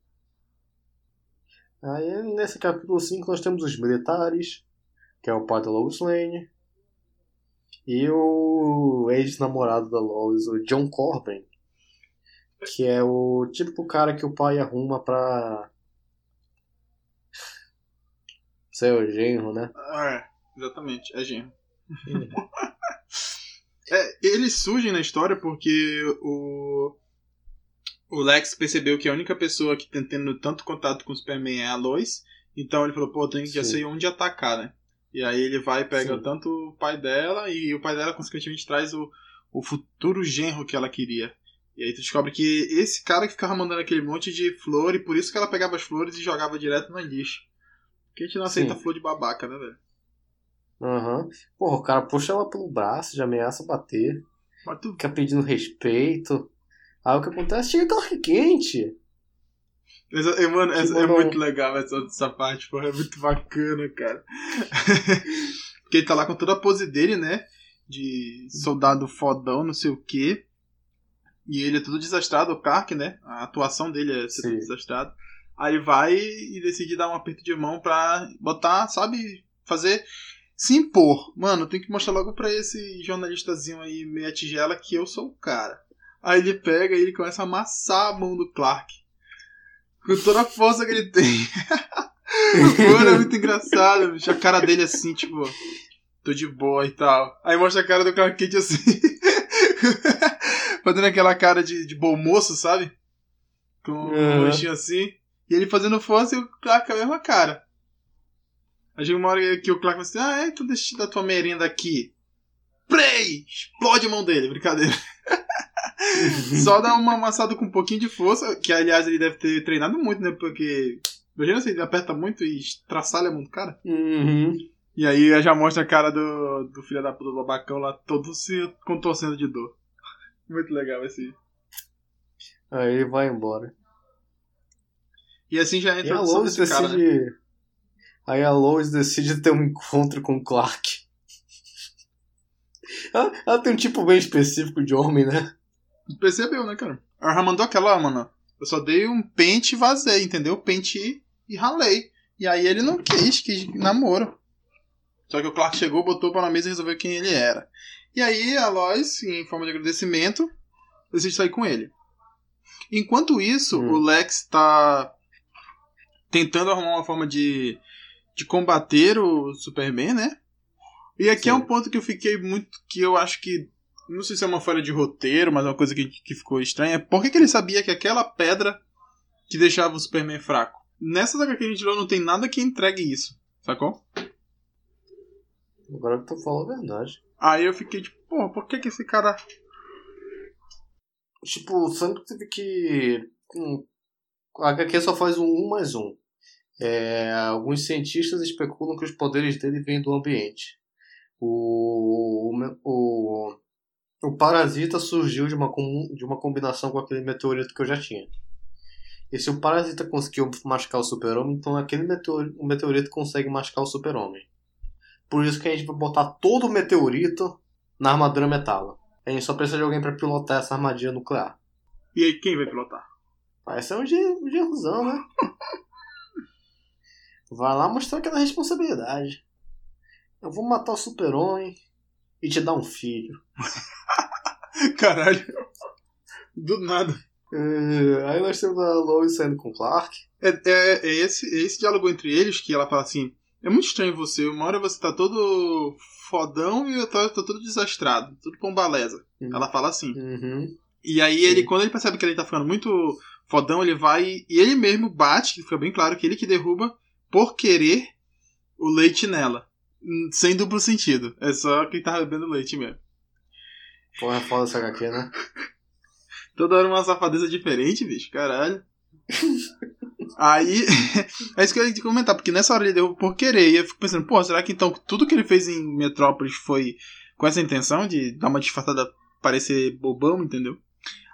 Aí nesse capítulo 5 nós temos os militares, que é o pai da Lois Lane, e o ex-namorado da Lois, o John Corbin, que é o típico cara que o pai arruma pra Seu genro, né? É, exatamente, é genro. É, eles surgem na história porque o, o Lex percebeu que a única pessoa que tá tendo tanto contato com o Superman é a Lois. Então ele falou, pô, tem que já sei onde atacar, né? E aí ele vai e pega Sim. tanto o pai dela e o pai dela consequentemente traz o, o futuro genro que ela queria. E aí tu descobre que esse cara que ficava mandando aquele monte de flor e por isso que ela pegava as flores e jogava direto no lixo. Que a gente não aceita Sim. flor de babaca, né, velho? Aham. Uhum. Porra, o cara puxa ela pelo braço, já ameaça bater. Mas tu... Fica pedindo respeito. Aí o que acontece? Chega Clark quente. Essa, mano, essa, é muito legal essa, essa parte, porra. É muito bacana, cara. Porque ele tá lá com toda a pose dele, né? De soldado fodão, não sei o quê. E ele é tudo desastrado, o Clark, né? A atuação dele é ser tudo desastrado. Aí vai e decide dar um aperto de mão pra botar, sabe, fazer. Se impor. Mano, tem que mostrar logo pra esse jornalistazinho aí, meia tigela, que eu sou o cara. Aí ele pega e ele começa a amassar a mão do Clark. Com toda a força que ele tem. Mano, é muito engraçado, bicho. A cara dele assim, tipo, tô de boa e tal. Aí mostra a cara do Clark Kent assim. Fazendo aquela cara de, de bom moço, sabe? Com um rostinho assim. E ele fazendo força e o Clark a mesma cara. Aí chega uma hora que o Clark vai assim, ah, é, então deixa dar tua merenda aqui. Play! Explode a mão dele, brincadeira. Só dá uma amassada com um pouquinho de força, que aliás ele deve ter treinado muito, né? Porque. Imagina se ele aperta muito e traçalha muito cara. Uhum. E aí já mostra a cara do, do filho da puta do babacão lá, todo se contorcendo de dor. Muito legal esse. Aí ele vai embora. E assim já entra o desse decide... cara, né? Aí a Lois decide ter um encontro com o Clark. Ela, ela, tem um tipo bem específico de homem, né? Percebeu, né, cara? Ela já mandou aquela, mano. Eu só dei um pente e vazei, entendeu? Pente e ralei. E aí ele não quis, quis namoro. Só que o Clark chegou, botou pra na mesa e resolveu quem ele era. E aí a Lois, em forma de agradecimento, decide sair com ele. Enquanto isso, Hum. o Lex tá tentando arrumar uma forma de, de combater o Superman, né? E aqui é Sim. um ponto que eu fiquei muito. que eu acho que. Não sei se é uma falha de roteiro, mas é uma coisa que, que ficou estranha. Por que, que ele sabia que aquela pedra que deixava o Superman fraco? Nessa HQ que a gente leu não tem nada que entregue isso, sacou? Agora que tu falou a verdade. Aí eu fiquei tipo, pô, por que, que esse cara. Tipo, sempre teve que. hum, A HQ só faz um 1 mais um. É, alguns cientistas especulam que os poderes dele vêm do ambiente. O, o, o, o parasita surgiu de uma, de uma combinação com aquele meteorito que eu já tinha. E se o parasita conseguiu machucar o super-homem, então aquele meteorito, o meteorito consegue machucar o super-homem. Por isso que a gente vai botar todo o meteorito na armadura metal. A gente só precisa de alguém pra pilotar essa armadilha nuclear. E aí, quem vai pilotar? Vai ser um ge- um gerruzão, né? Vai lá mostrar aquela responsabilidade. Eu vou matar o super-homem e te dar um filho. Caralho. Do nada. É, aí nós temos a Lois saindo com o Clark. É, é, é esse, é esse diálogo entre eles que ela fala assim: é muito estranho você. Uma hora você tá todo fodão e outra hora tá todo desastrado, tudo pombaleza. Uhum. Ele fala assim. Uhum. E aí ele, quando ele percebe que ele tá ficando muito fodão, ele vai e ele mesmo bate, que fica bem claro que ele que derruba por querer o leite nela. Hum, Sem duplo sentido. É só quem tá bebendo leite mesmo. Porra, é foda essa HQ, né? Toda hora uma safadeza diferente, bicho. Caralho. Aí, é isso que eu ia te comentar, porque nessa hora ele deu por querer. E eu fico pensando, pô, será que então tudo que ele fez em Metrópolis foi com essa intenção de dar uma disfarçada, parecer bobão, entendeu?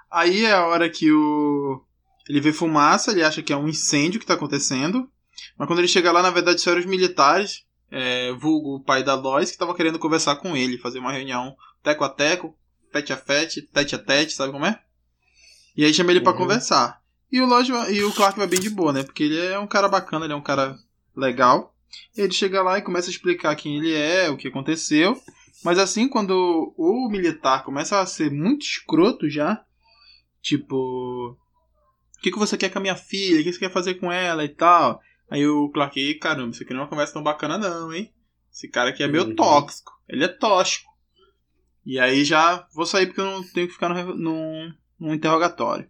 Aí é a hora que o. Ele vê fumaça, ele acha que é um incêndio que tá acontecendo. Mas quando ele chega lá, na verdade, só eram os militares, é, vulgo o pai da Lois, que estavam querendo conversar com ele, fazer uma reunião teco a teco, fete a fete, tete a tete, sabe como é? E aí chama ele pra Uhum. conversar. E o, Lois, e o Clark vai bem de boa, né? Porque ele é um cara bacana, ele é um cara legal. Ele chega lá e começa a explicar quem ele é, o que aconteceu. Mas assim, quando o militar começa a ser muito escroto já, tipo, o que, que você quer com a minha filha? O que você quer fazer com ela e tal? Aí o Clark, "Ih, caramba, isso aqui não é uma conversa tão bacana não, hein? Esse cara aqui é meio Uhum. tóxico. Ele é tóxico. E aí já vou sair porque eu não tenho que ficar no, interrogatório.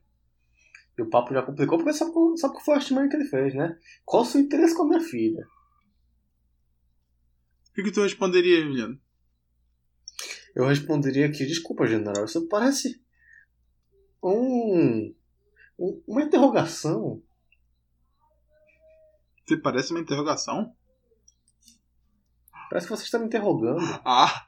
E o papo já complicou porque sabe, qual- sabe qual foi a estimada que ele fez, né? Qual o seu interesse com a minha filha? O que, que tu responderia, Juliano? Eu responderia que, desculpa, general, isso parece um, um- uma interrogação. Você parece uma interrogação? Parece que você está me interrogando. Ah!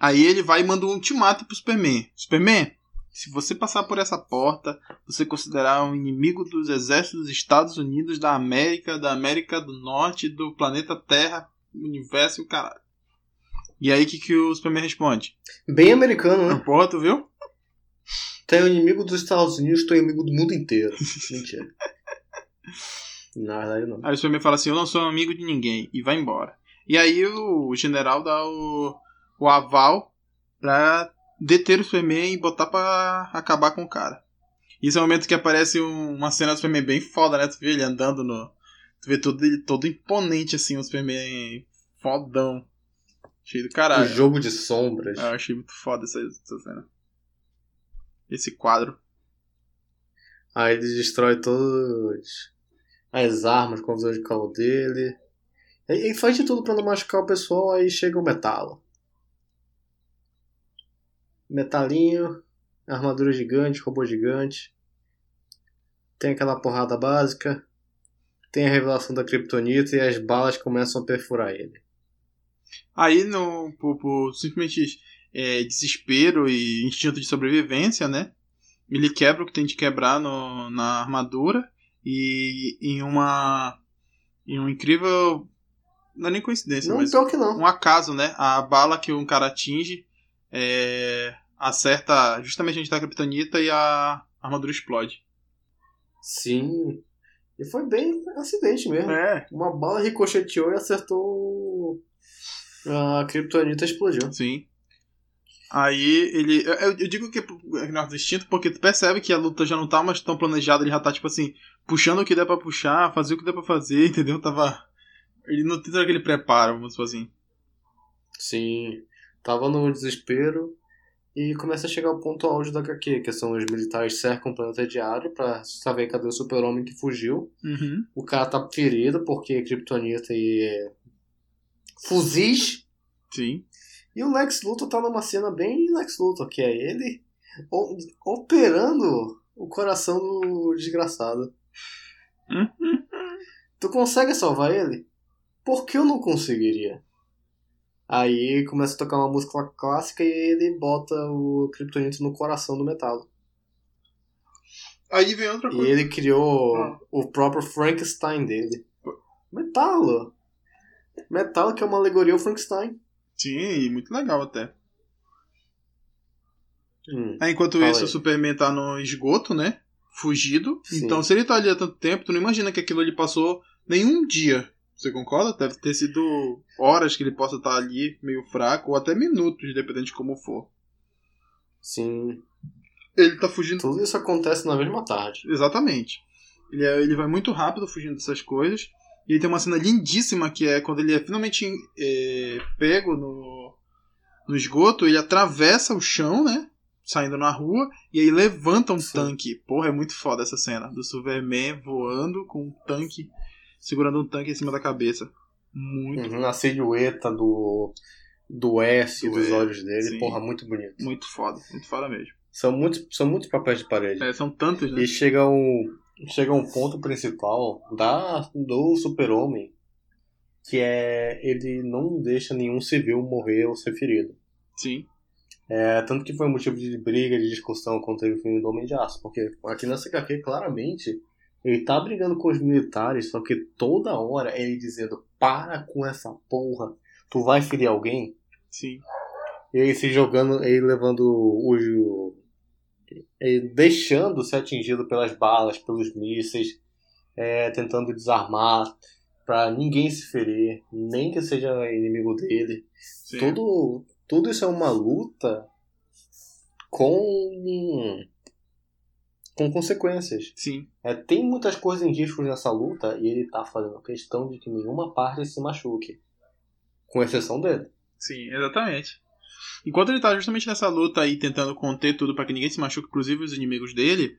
Aí ele vai e manda um ultimato pro Superman. Superman, se você passar por essa porta, você considerar um inimigo dos exércitos dos Estados Unidos, da América, da América do Norte, do planeta Terra, universo e o caralho. E aí o que, que o Superman responde? Bem americano, né? Porra, tu viu? O inimigo dos Estados Unidos, é inimigo do mundo inteiro. Mentira. Na verdade, não. Aí o Superman fala assim: Eu não sou amigo de ninguém, e vai embora. E aí o general dá o, o aval pra deter o Superman e botar pra acabar com o cara. Esse é o momento que aparece um- uma cena do Superman bem foda, né? Tu vê ele andando no. Tu vê todo, ele todo imponente assim, o Superman fodão. Cheio do O caralho. jogo de sombras. Eu achei muito foda essa, essa cena. Esse quadro. Aí ele destrói todas as armas com a visão de calor dele. E e faz de tudo pra não machucar o pessoal, aí chega o metalo. Metalinho, armadura gigante, robô gigante. Tem aquela porrada básica. Tem a revelação da Kryptonita e as balas começam a perfurar ele. Aí, no, por, por simplesmente é, desespero e instinto de sobrevivência, né? Ele quebra o que tem de quebrar no, na armadura e em uma. em um incrível. Não é nem coincidência, Não, mas pior que não. um acaso, né? A bala que um cara atinge é, acerta justamente onde está a Kryptonita e a a armadura explode. Sim. E foi bem acidente mesmo. É. Uma bala ricocheteou e acertou. A Kryptonita explodiu. Sim. Aí ele. Eu, eu digo que é Norte Instinto porque tu percebe que a luta já não tá mais tão planejada, ele já tá, tipo assim, puxando o que der pra puxar, fazer o que der pra fazer, entendeu? Tava. Ele não tem todo aquele preparo, vamos dizer assim. Sim. Tava no desespero. E começa a chegar o ponto auge da HQ, que são os militares cercam o planeta diário pra saber cadê o super-homem que fugiu. Uhum. O cara tá ferido porque é Kryptonita e fuzis. Sim. E o Lex Luthor tá numa cena bem Lex Luthor, que é ele operando o coração do desgraçado. Tu consegue salvar ele? Por que eu não conseguiria? Aí começa a tocar uma música clássica e ele bota o Kryptonita no coração do metalo. Aí vem outra E coisa. ele criou Ah. o próprio Frankenstein dele. Metalo! Metalo que é uma alegoria ao Frankenstein. Sim, muito legal até. Hum. Aí, enquanto isso, aí. o Superman tá no esgoto, né? Fugido. Sim. Então, se ele tá ali há tanto tempo, tu não imagina que aquilo ali passou nenhum dia. Você concorda? Deve ter sido horas que ele possa estar ali, meio fraco, ou até minutos, dependendo de como for. Sim. Ele tá fugindo. Tudo isso acontece na mesma tarde. Exatamente. Ele, é- ele vai muito rápido fugindo dessas coisas. E tem uma cena lindíssima que é quando ele é finalmente é, pego no, no esgoto, ele atravessa o chão, né? Saindo na rua, e aí levanta um Sim. tanque. Porra, é muito foda essa cena. Do Superman voando com um tanque, segurando um tanque em cima da cabeça. Muito, Uhum, a silhueta do, do S e Do dos olhos dele, sim. porra, muito bonito. muito foda. Muito foda mesmo. São muitos, são muitos papéis de parede. É, são tantos, né? E chega um, chega um ponto principal da, do super-homem, que é ele não deixa nenhum civil morrer ou ser ferido. Sim. É, tanto que foi motivo de briga, de discussão quando teve o filme do Homem de Aço. Porque aqui nessa HQ, claramente, ele tá brigando com os militares, só que toda hora ele dizendo: Para com essa porra, tu vai ferir alguém? Sim. E ele se jogando, ele levando o. o ele deixando ser atingido pelas balas, pelos mísseis, é, tentando desarmar pra ninguém se ferir, nem que seja inimigo dele. Sim. Tudo, tudo isso é uma luta com com consequências. Sim. É, tem muitas coisas em risco nessa luta e ele tá fazendo questão de que nenhuma parte se machuque, com exceção dele. Sim, exatamente. Enquanto ele tá justamente nessa luta aí, tentando conter tudo para que ninguém se machuque, inclusive os inimigos dele,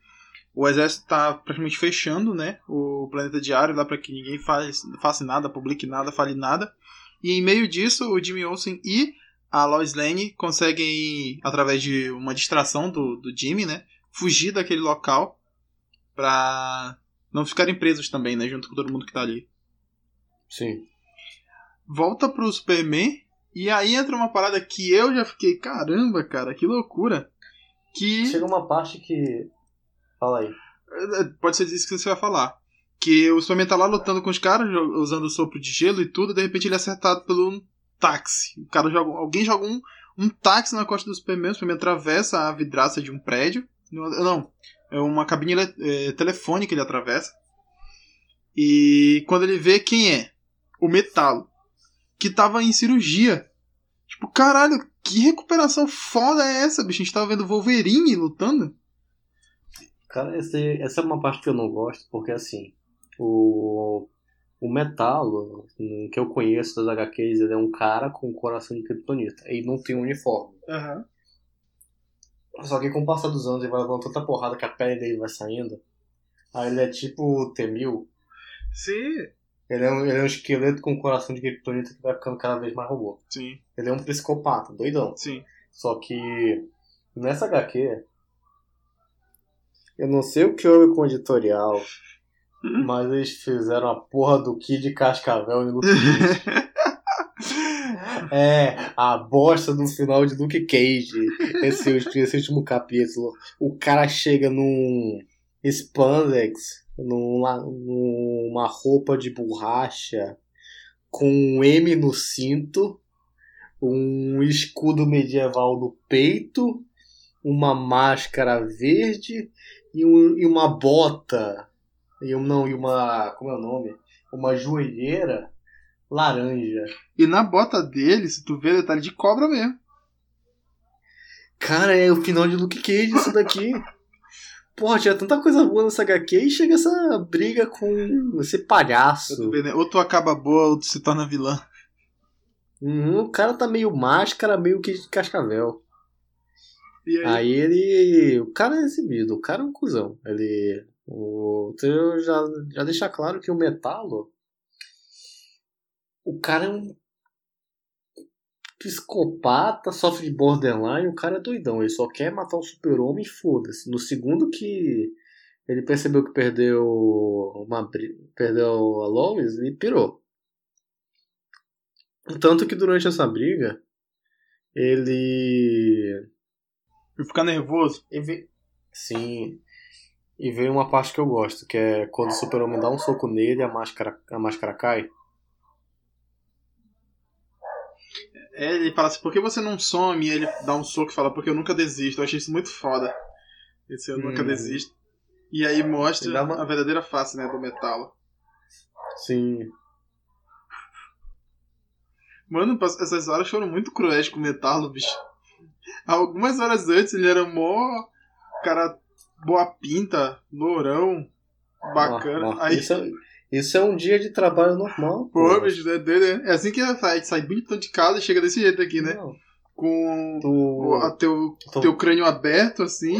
o exército tá praticamente fechando, né? O planeta diário lá para que ninguém faz, faça nada, publique nada, fale nada. E em meio disso, o Jimmy Olsen e a Lois Lane conseguem, através de uma distração do, do Jimmy, né? Fugir daquele local pra não ficarem presos também, né? Junto com todo mundo que tá ali Sim. volta pro Superman e aí entra uma parada que eu já fiquei, caramba, cara, que loucura. Que Chega uma parte que. Fala aí. eh, pode ser isso que você vai falar. Que o Superman tá lá lutando com os caras, usando o sopro de gelo e tudo, e de repente ele é acertado por um táxi. O cara joga, alguém joga um, um táxi na costa do Superman, o Superman atravessa a vidraça de um prédio. Não, é uma cabine eh, telefônica ele atravessa. E quando ele vê quem é? O Metalo. Que tava em cirurgia. Tipo, caralho, que recuperação foda é essa, bicho? A gente tava vendo Wolverine lutando. Cara, esse, essa é uma parte que eu não gosto, porque assim, o, o Metalo, hum, que eu conheço das HQs, ele é um cara com coração de kryptonita. Ele não tem um uniforme. Aham. Só que com o passar dos anos ele vai levando tanta porrada que a pele dele vai saindo. Aí ele é tipo o T-1000. Sim. Ele é, um, ele é um esqueleto com coração de kryptonita que vai ficando cada vez mais robô. Sim, Ele é um psicopata, doidão. sim. Só que nessa HQ, eu não sei o que houve com o editorial, mas eles fizeram a porra do Kid Cascavel em Luke Cage. É, a bosta do final de Luke Cage. Esse, esse último capítulo. O cara chega num spandex, numa, numa roupa de borracha, com um M no cinto, um escudo medieval no peito, uma máscara verde e, um, e uma bota, e um, não, e uma, como é o nome? Uma joelheira laranja. E na bota dele, se tu vê, detalhe de cobra mesmo. Cara, é o final de Luke Cage isso daqui. Porra, tinha tanta coisa boa nessa HQ e chega essa briga com esse palhaço. Ou tu acaba boa ou tu se torna vilã. Uhum, o cara tá meio máscara, meio que de cascavel. E aí? Aí ele. O cara é exibido, o cara é um cuzão. Ele. O, eu já, já deixa claro que o Metalo. O cara é um psicopata, sofre de borderline, o cara é doidão. Ele só quer matar o super-homem e foda-se. No segundo que ele percebeu que perdeu uma perdeu a Lois, ele pirou. Tanto que durante essa briga, ele E ficar nervoso. e ve- Sim. E veio uma parte que eu gosto, que é quando o super-homem dá um soco nele a máscara, a máscara cai. É, ele fala assim, por que você não some? E ele dá um soco e fala, porque eu nunca desisto. Eu achei isso muito foda. Esse eu nunca Hum. desisto. E aí mostra uma- a verdadeira face, né, do metalo. Sim. Mano, essas horas foram muito cruéis com o metalo, bicho. Algumas horas antes ele era mó cara boa pinta, lourão, bacana. Ó, ó, aí, Isso, é, isso é um dia de trabalho normal. pô, bicho, é doido, né? É assim que ele sai, sai bonitão de casa e chega desse jeito aqui, né? Não, Com tu, o a teu, tu, teu crânio aberto, assim,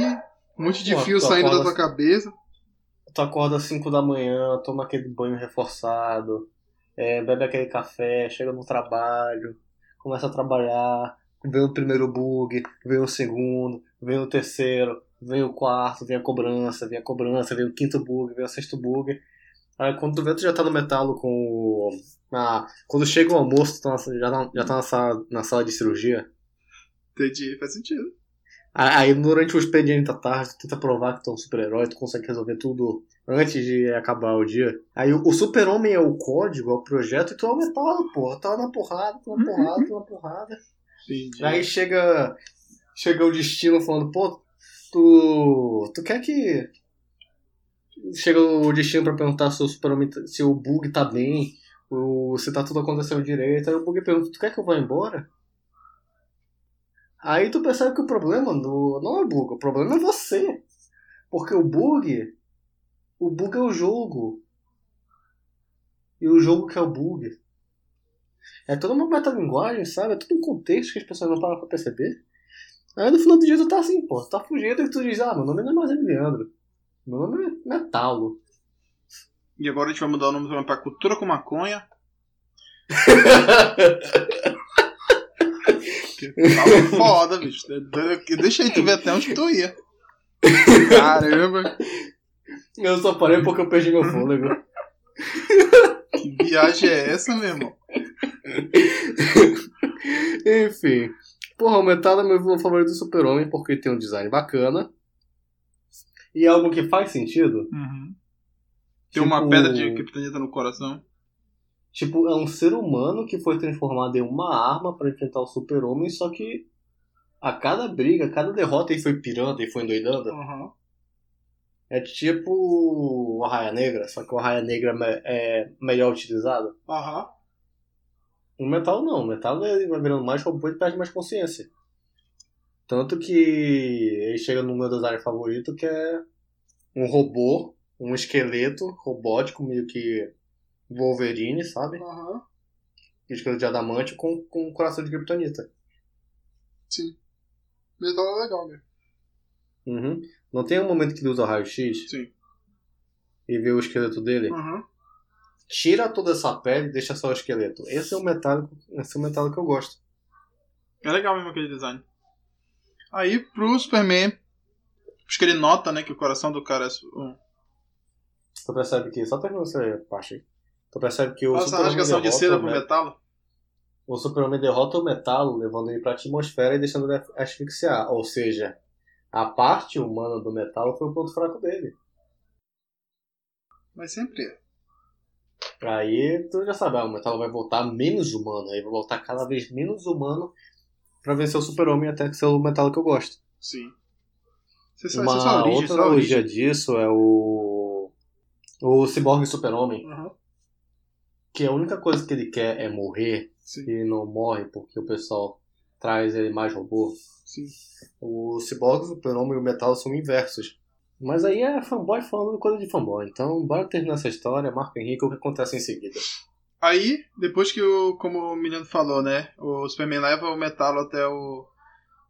um monte de Pô, fio saindo da acorda- tua cabeça. tu acorda às 5 da manhã, toma aquele banho reforçado, é, bebe aquele café, chega no trabalho, começa a trabalhar, vem o primeiro bug, vem o segundo, vem o terceiro, vem o quarto, vem a cobrança, vem a cobrança, vem o quinto bug, vem o sexto bug. Aí quando tu vê, tu já tá no metalo com o. Ah, quando chega o almoço, tu tá na- já, tá, já tá na, sala, na sala de cirurgia. Entendi, faz sentido. Aí durante o expediente da tarde, tu tenta provar que tu é um super-herói, tu consegue resolver tudo antes de acabar o dia. Aí o, o super-homem é o código, é o projeto, e tu é o metalo, porra. Tu é na porrada, tu é na porrada, tu é na porrada. Entendi. Aí chega. Chega o destino falando, pô, tu. Tu quer que. Chega o destino pra perguntar se o super-homem. tá- se o bug tá bem, se tá tudo acontecendo direito. Aí o bug pergunta, tu quer que eu vá embora? Aí tu percebe que o problema do, não é o bug, o problema é você. Porque o bug. O bug é o jogo. E o jogo que é o bug. É toda uma metalinguagem, sabe? É tudo um contexto que as pessoas não param pra perceber. Aí no final do dia tu tá assim, pô, tu tá fugindo e tu diz, ah, meu nome não é mais Emiliano. Meu nome é Metalo. E agora a gente vai mudar o nome também pra Cultura com Maconha. Que tava foda, bicho. Deixa aí tu ver até onde tu ia. Caramba, Eu só parei porque eu perdi meu fôlego. que viagem é essa, meu irmão? Enfim. Porra, o Metalo é meu vilão favorito do Super-Homem porque tem um design bacana. E é algo que faz sentido. Tem uma Tipo- pedra de criptonita no coração. Tipo, é um ser humano que foi transformado em uma arma pra enfrentar o Super-Homem, só que a cada briga, a cada derrota ele foi pirando e foi endoidando. Uhum. É tipo o Arraia Negra, só que o Arraia Negra é me- é melhor utilizado. Aham. O metal não, o metal ele vai virando mais robô e perde mais consciência. Tanto que ele chega no meu design favorito que é um robô, um esqueleto robótico, meio que Wolverine, sabe? Aham. Esqueleto de adamante com, com um coração de kryptonita. Sim. Metal é legal, meu. Uhum. Não tem um momento que ele usa o raio-x Sim. e vê o esqueleto dele? Aham. Tira toda essa pele e deixa só o esqueleto. Esse é o metálico, esse é o metálico que eu gosto. É legal mesmo aquele design. Aí pro Superman. Acho que ele nota, né, que o coração do cara é. Tu percebe que, só terminando essa parte aí. Tu percebe que o Nossa, a rasgação de seda o pro me- metalo. O Super-Homem derrota o metalo, levando ele pra atmosfera e deixando ele asfixiar. Ou seja, a parte humana do metalo foi o ponto fraco dele. Mas sempre é. Aí tu já sabe, ah, o metalo vai voltar menos humano. Aí vai voltar cada vez menos humano pra vencer o Super-Homem até que ser o metalo que eu gosto. Sim. Essa, Uma a origem, outra analogia disso é o. O Cyborg Super-Homem. Aham, Que a única coisa que ele quer é morrer. Sim, E não morre porque o pessoal traz ele mais robô. sim. O Cyborg, o Super-Homem e o Metal são inversos. Mas aí é fanboy falando coisa de fanboy. Então, bora terminar essa história. Marco Henrique, o que acontece em seguida? Aí, depois que o, como o menino falou, né, o Superman leva o Metalo até o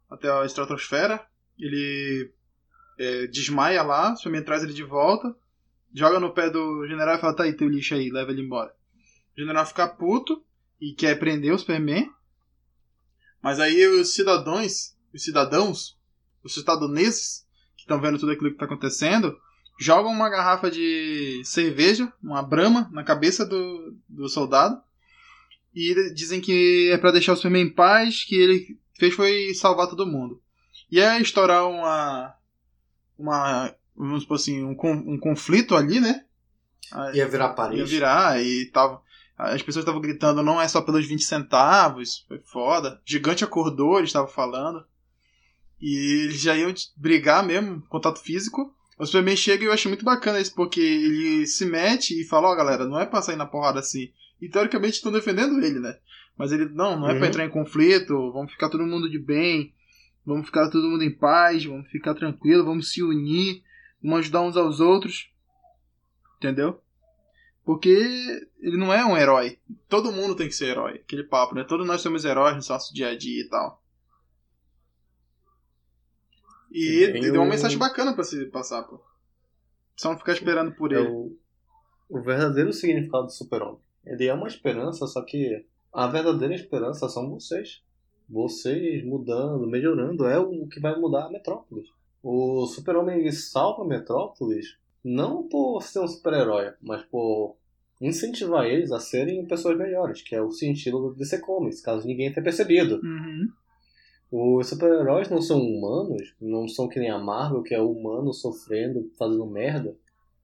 até a estratosfera, ele é, desmaia lá, o Superman traz ele de volta, joga no pé do general e fala, tá aí, teu lixo aí, leva ele embora. O general fica puto e quer prender o Superman, mas aí os cidadãos, os cidadãos, os cidadãoneses, que estão vendo tudo aquilo que está acontecendo, jogam uma garrafa de cerveja, uma brama, na cabeça do, do soldado. E dizem que é para deixar o Superman em paz, que ele fez foi salvar todo mundo. E é estourar uma. Uma. Vamos supor assim, um, um conflito ali, né? Ia virar Paris. ia virar e tava. As pessoas estavam gritando, não é só pelos 20 centavos, foi foda. Gigante acordou, eles estavam falando. E eles já iam brigar mesmo, contato físico. O Superman chega e eu acho muito bacana isso, porque ele se mete e fala, ó galera, não é pra sair na porrada assim. E teoricamente estão defendendo ele, né? Mas ele, não, não é Uhum. pra entrar em conflito, vamos ficar todo mundo de bem, vamos ficar todo mundo em paz, vamos ficar tranquilo, vamos se unir, vamos ajudar uns aos outros. Entendeu? Porque ele não é um herói. Todo mundo tem que ser herói. Aquele papo, né? Todos nós somos heróis no nosso dia a dia e tal. E Tem deu uma mensagem bacana pra se passar, pô. Só não ficar esperando por É ele. o, o verdadeiro significado do super-homem. Ele é uma esperança, só que a verdadeira esperança são vocês. Vocês mudando, melhorando, é o que vai mudar a Metrópolis. O super-homem ele salva a Metrópolis não por ser um super-herói, mas por incentivar eles a serem pessoas melhores, que é o sentido do DC Comics, caso ninguém tenha percebido. Uhum. Os super-heróis não são humanos, não são que nem a Marvel, que é humano sofrendo, fazendo merda.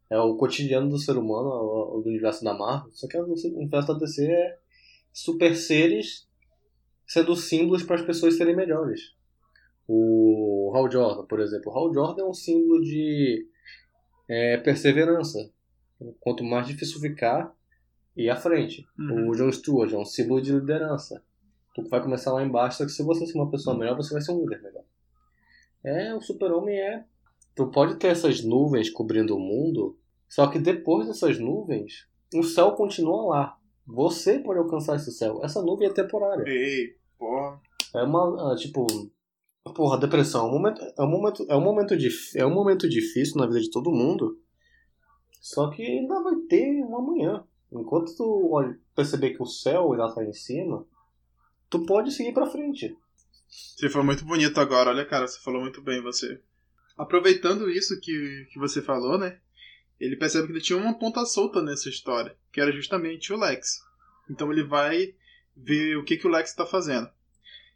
É o cotidiano do ser humano, o- do universo da Marvel. Só que o universo da DC é super seres sendo símbolos para as pessoas serem melhores. O Hal Jordan, por exemplo. O Hal Jordan é um símbolo de é, perseverança. Quanto mais difícil ficar, ir à frente. Uhum. O John Stewart é um símbolo de liderança. Tu vai começar lá embaixo, só que se você ser uma pessoa melhor, você vai ser um líder melhor. É, o super-homem é. Tu pode ter essas nuvens cobrindo o mundo, só que depois dessas nuvens, o céu continua lá. Você pode alcançar esse céu. Essa nuvem é temporária. Ei, porra. É uma, ah, tipo, porra, depressão é um momento, é um momento, é um momento, dif, é um momento difícil na vida de todo mundo. Só que ainda vai ter um amanhã. Enquanto tu olha- perceber que o céu ainda tá em cima, tu pode seguir pra frente. Você foi muito bonito agora, olha, cara, você falou muito bem, você. Aproveitando isso que, que você falou, né? Ele percebe que ele tinha uma ponta solta nessa história, que era justamente o Lex. Então ele vai ver o que, que o Lex tá fazendo.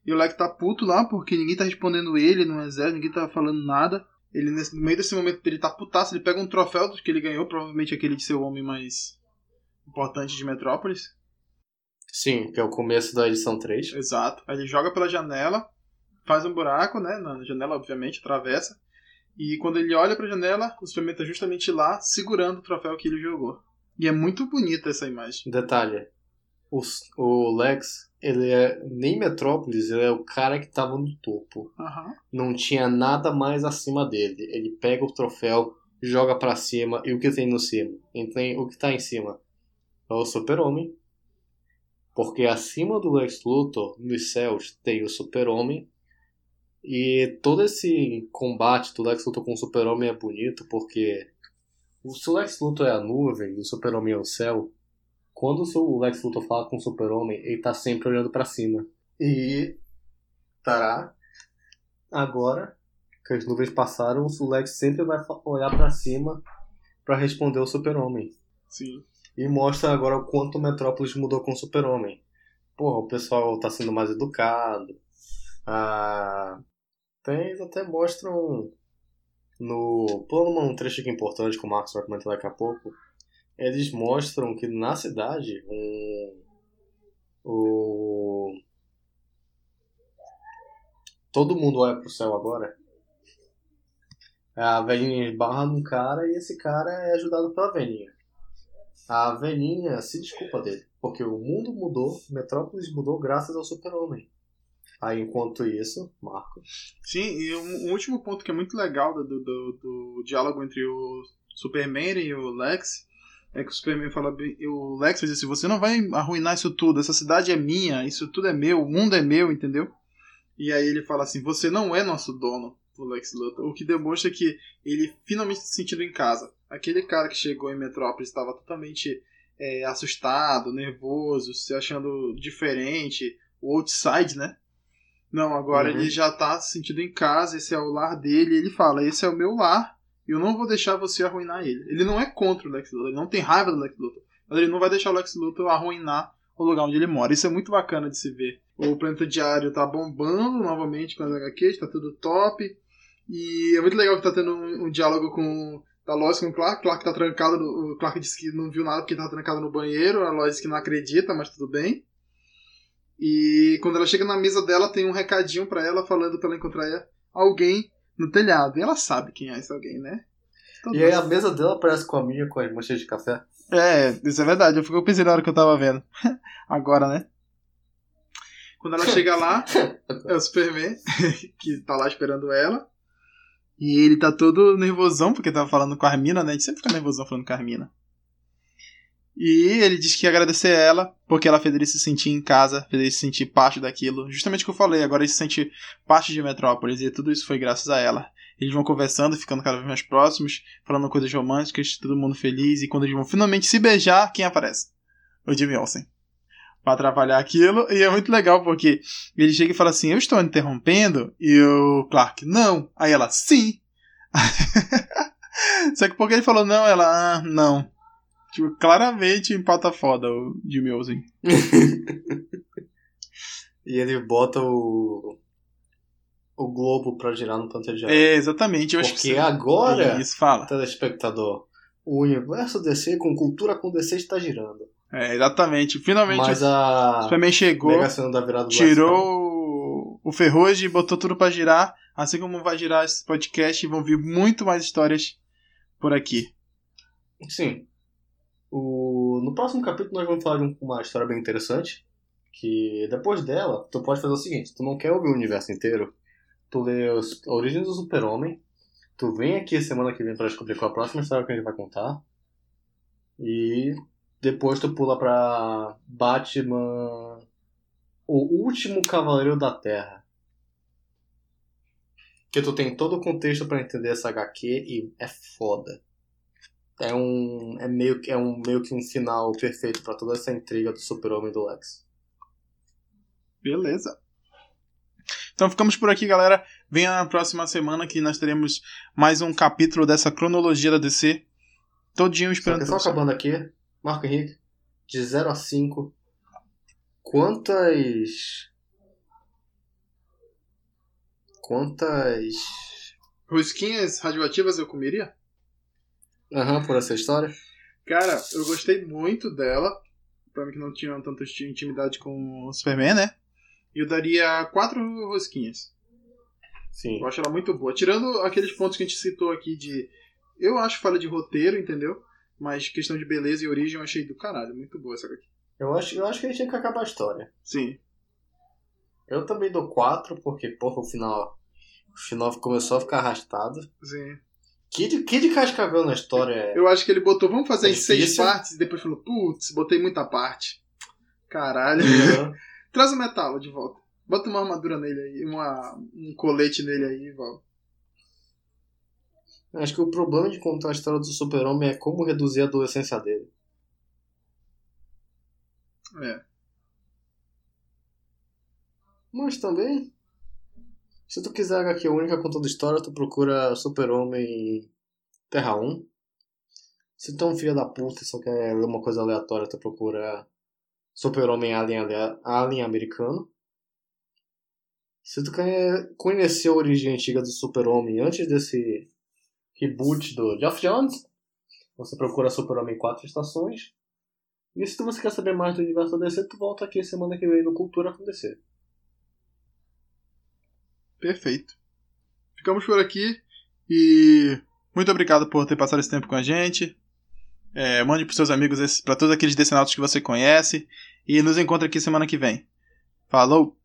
E o Lex tá puto lá porque ninguém tá respondendo ele no exército, ninguém tá falando nada. Ele, no meio desse momento, ele tá putaço, ele pega um troféu que ele ganhou, provavelmente aquele de ser o homem mais importante de Metrópolis. Sim, que é o começo da edição 3. Exato. Aí ele joga pela janela, faz um buraco, né? Na janela, obviamente, atravessa. E quando ele olha pra janela, o Superman tá justamente lá, segurando o troféu que ele jogou. E é muito bonita essa imagem. Detalhe, o, o Lex, ele é nem Metrópolis, ele é o cara que tava no topo. Aham. Não tinha nada mais acima dele. Ele pega o troféu, joga pra cima, e o que tem no cima? E tem, o que tá em cima é o Super-Homem. Porque acima do Lex Luthor, nos céus, tem o Super-Homem. E todo esse combate do Lex Luthor com o Super-Homem é bonito porque o- se o Lex Luthor é a nuvem e o Super-Homem é o céu, quando o Lex Luthor fala com o Super-Homem, ele tá sempre olhando pra cima. E. Tará. Agora que as nuvens passaram, o Lex sempre vai olhar pra cima pra responder o Super-Homem. Sim. E mostra agora o quanto Metrópolis mudou com o Super-Homem. Porra, o pessoal tá sendo mais educado. Ah, tem, até mostram no. Pulando um trecho aqui importante que o Marcos vai comentar daqui a pouco. Eles mostram que na cidade um, o. Todo mundo olha pro céu agora. A velhinha esbarra num cara e esse cara é ajudado pela velhinha. A velhinha se desculpa dele, porque o mundo mudou, Metrópolis mudou graças ao super-homem. Aí, enquanto isso, Marco. Sim, e um, um último ponto que é muito legal do, do, do, do diálogo entre o Superman e o Lex é que o Superman fala o Lex diz assim, você não vai arruinar isso tudo, essa cidade é minha, isso tudo é meu, o mundo é meu, entendeu? E aí ele fala assim, você não é nosso dono, o Lex Luthor, o que demonstra que ele finalmente se sentindo em casa. Aquele cara que chegou em Metrópolis estava totalmente é, assustado, nervoso, se achando diferente, o outside, né? Não, agora uhum. ele já tá se sentindo em casa, esse é o lar dele, ele fala, esse é o meu lar, eu não vou deixar você arruinar ele. Ele não é contra o Lex Luthor, ele não tem raiva do Lex Luthor. Mas ele não vai deixar o Lex Luthor arruinar o lugar onde ele mora. Isso é muito bacana de se ver. O Planeta Diário tá bombando novamente com as HQs, tá tudo top. E é muito legal que tá tendo um, um diálogo com da Lois com o Clark. Clark tá trancado. No, o Clark disse que não viu nada porque tava trancado no banheiro. A Lois disse que não acredita, mas tudo bem. E quando ela chega na mesa dela, tem um recadinho para ela falando pra ela encontrar alguém no telhado. E ela sabe quem é esse alguém, né? Todo e aí a mesa dela parece com a minha, com as manchas de café. É, isso é verdade. Eu pensei na hora que eu tava vendo. Agora, né? Quando ela chega lá, é o Superman, que tá lá esperando ela. E ele tá todo nervosão, porque tava falando com a Armina, né? A gente sempre fica nervosão falando com a Armina. E ele diz que agradecer a ela, porque ela fez ele se sentir em casa, fez ele se sentir parte daquilo. Justamente o que eu falei, agora ele se sente parte de Metrópolis, e tudo isso foi graças a ela. Eles vão conversando, ficando cada vez mais próximos, falando coisas românticas, todo mundo feliz, e quando eles vão finalmente se beijar, quem aparece? O Jimmy Olsen. Pra atrapalhar aquilo, e é muito legal porque ele chega e fala assim: Eu estou interrompendo, e o Clark, não. Aí ela, sim. Só que porque ele falou não, ela, ah, não. Tipo, claramente empata foda o Jimmy Olsen. e ele bota o. O globo pra girar no Pantera É, exatamente. Eu Porque acho que agora, Isso, fala. telespectador, o universo DC com cultura com DC está girando. É, exatamente. Finalmente Mas a o Superman chegou, da virada do tirou o ferrugem e botou tudo pra girar. Assim como vai girar esse podcast, vão vir muito mais histórias por aqui. Sim. O... No próximo capítulo nós vamos falar de uma história bem interessante. Que depois dela, tu pode fazer o seguinte: tu não quer ouvir o universo inteiro, tu lê os... a origem do Super-Homem, tu vem aqui semana que vem para descobrir qual é a próxima história que a gente vai contar. E depois tu pula pra Batman. O último Cavaleiro da Terra. Que tu tem todo o contexto para entender essa HQ e é foda é um é meio que é um meio que um final perfeito para toda essa intriga do Super-Homem do Lex. Beleza. Então ficamos por aqui, galera. Venha na próxima semana que nós teremos mais um capítulo dessa cronologia da DC. Todinho esperando. Só, só acabando aqui, Marco Henrique, de 0 a 5, quantas quantas rosquinhas radioativas eu comeria? Aham, uhum, por essa história. Cara, eu gostei muito dela. Pra mim que não tinha tanta intimidade com o Superman, né? E eu daria quatro rosquinhas. Sim. Eu acho ela muito boa. Tirando aqueles pontos que a gente citou aqui de. Eu acho falha de roteiro, entendeu? Mas questão de beleza e origem eu achei do caralho. Muito boa essa aqui. Eu acho, eu acho que a gente tinha que acabar a história. Sim. Eu também dou quatro, porque, porra, o final. O final começou a ficar arrastado. Sim. Kid, Kid Cascavel na história é... Eu acho que ele botou, vamos fazer é em seis partes, e depois falou, putz, botei muita parte. Caralho. Uhum. Traz o metalo de volta. Bota uma armadura nele aí, uma, um colete nele aí, Val. Acho que o problema de contar a história do super-homem é como reduzir a adolescência dele. É. Mas também, se tu quiser HQ única contando história, tu procura Super-Homem Terra 1. Se tu é um filho da puta e só quer ler uma coisa aleatória, tu procura Super-Homem Alien, Alien americano. Se tu quer conhecer a origem antiga do Super-Homem antes desse reboot do Geoff Jones, você procura Super-Homem 4 estações. E se você quer saber mais do universo DC, tu volta aqui semana que vem no Cultura DC. Perfeito. Ficamos por aqui E muito obrigado por ter passado esse tempo com a gente. É, mande para seus amigos, para todos aqueles decenautas que você conhece. E nos encontra aqui semana que vem. Falou!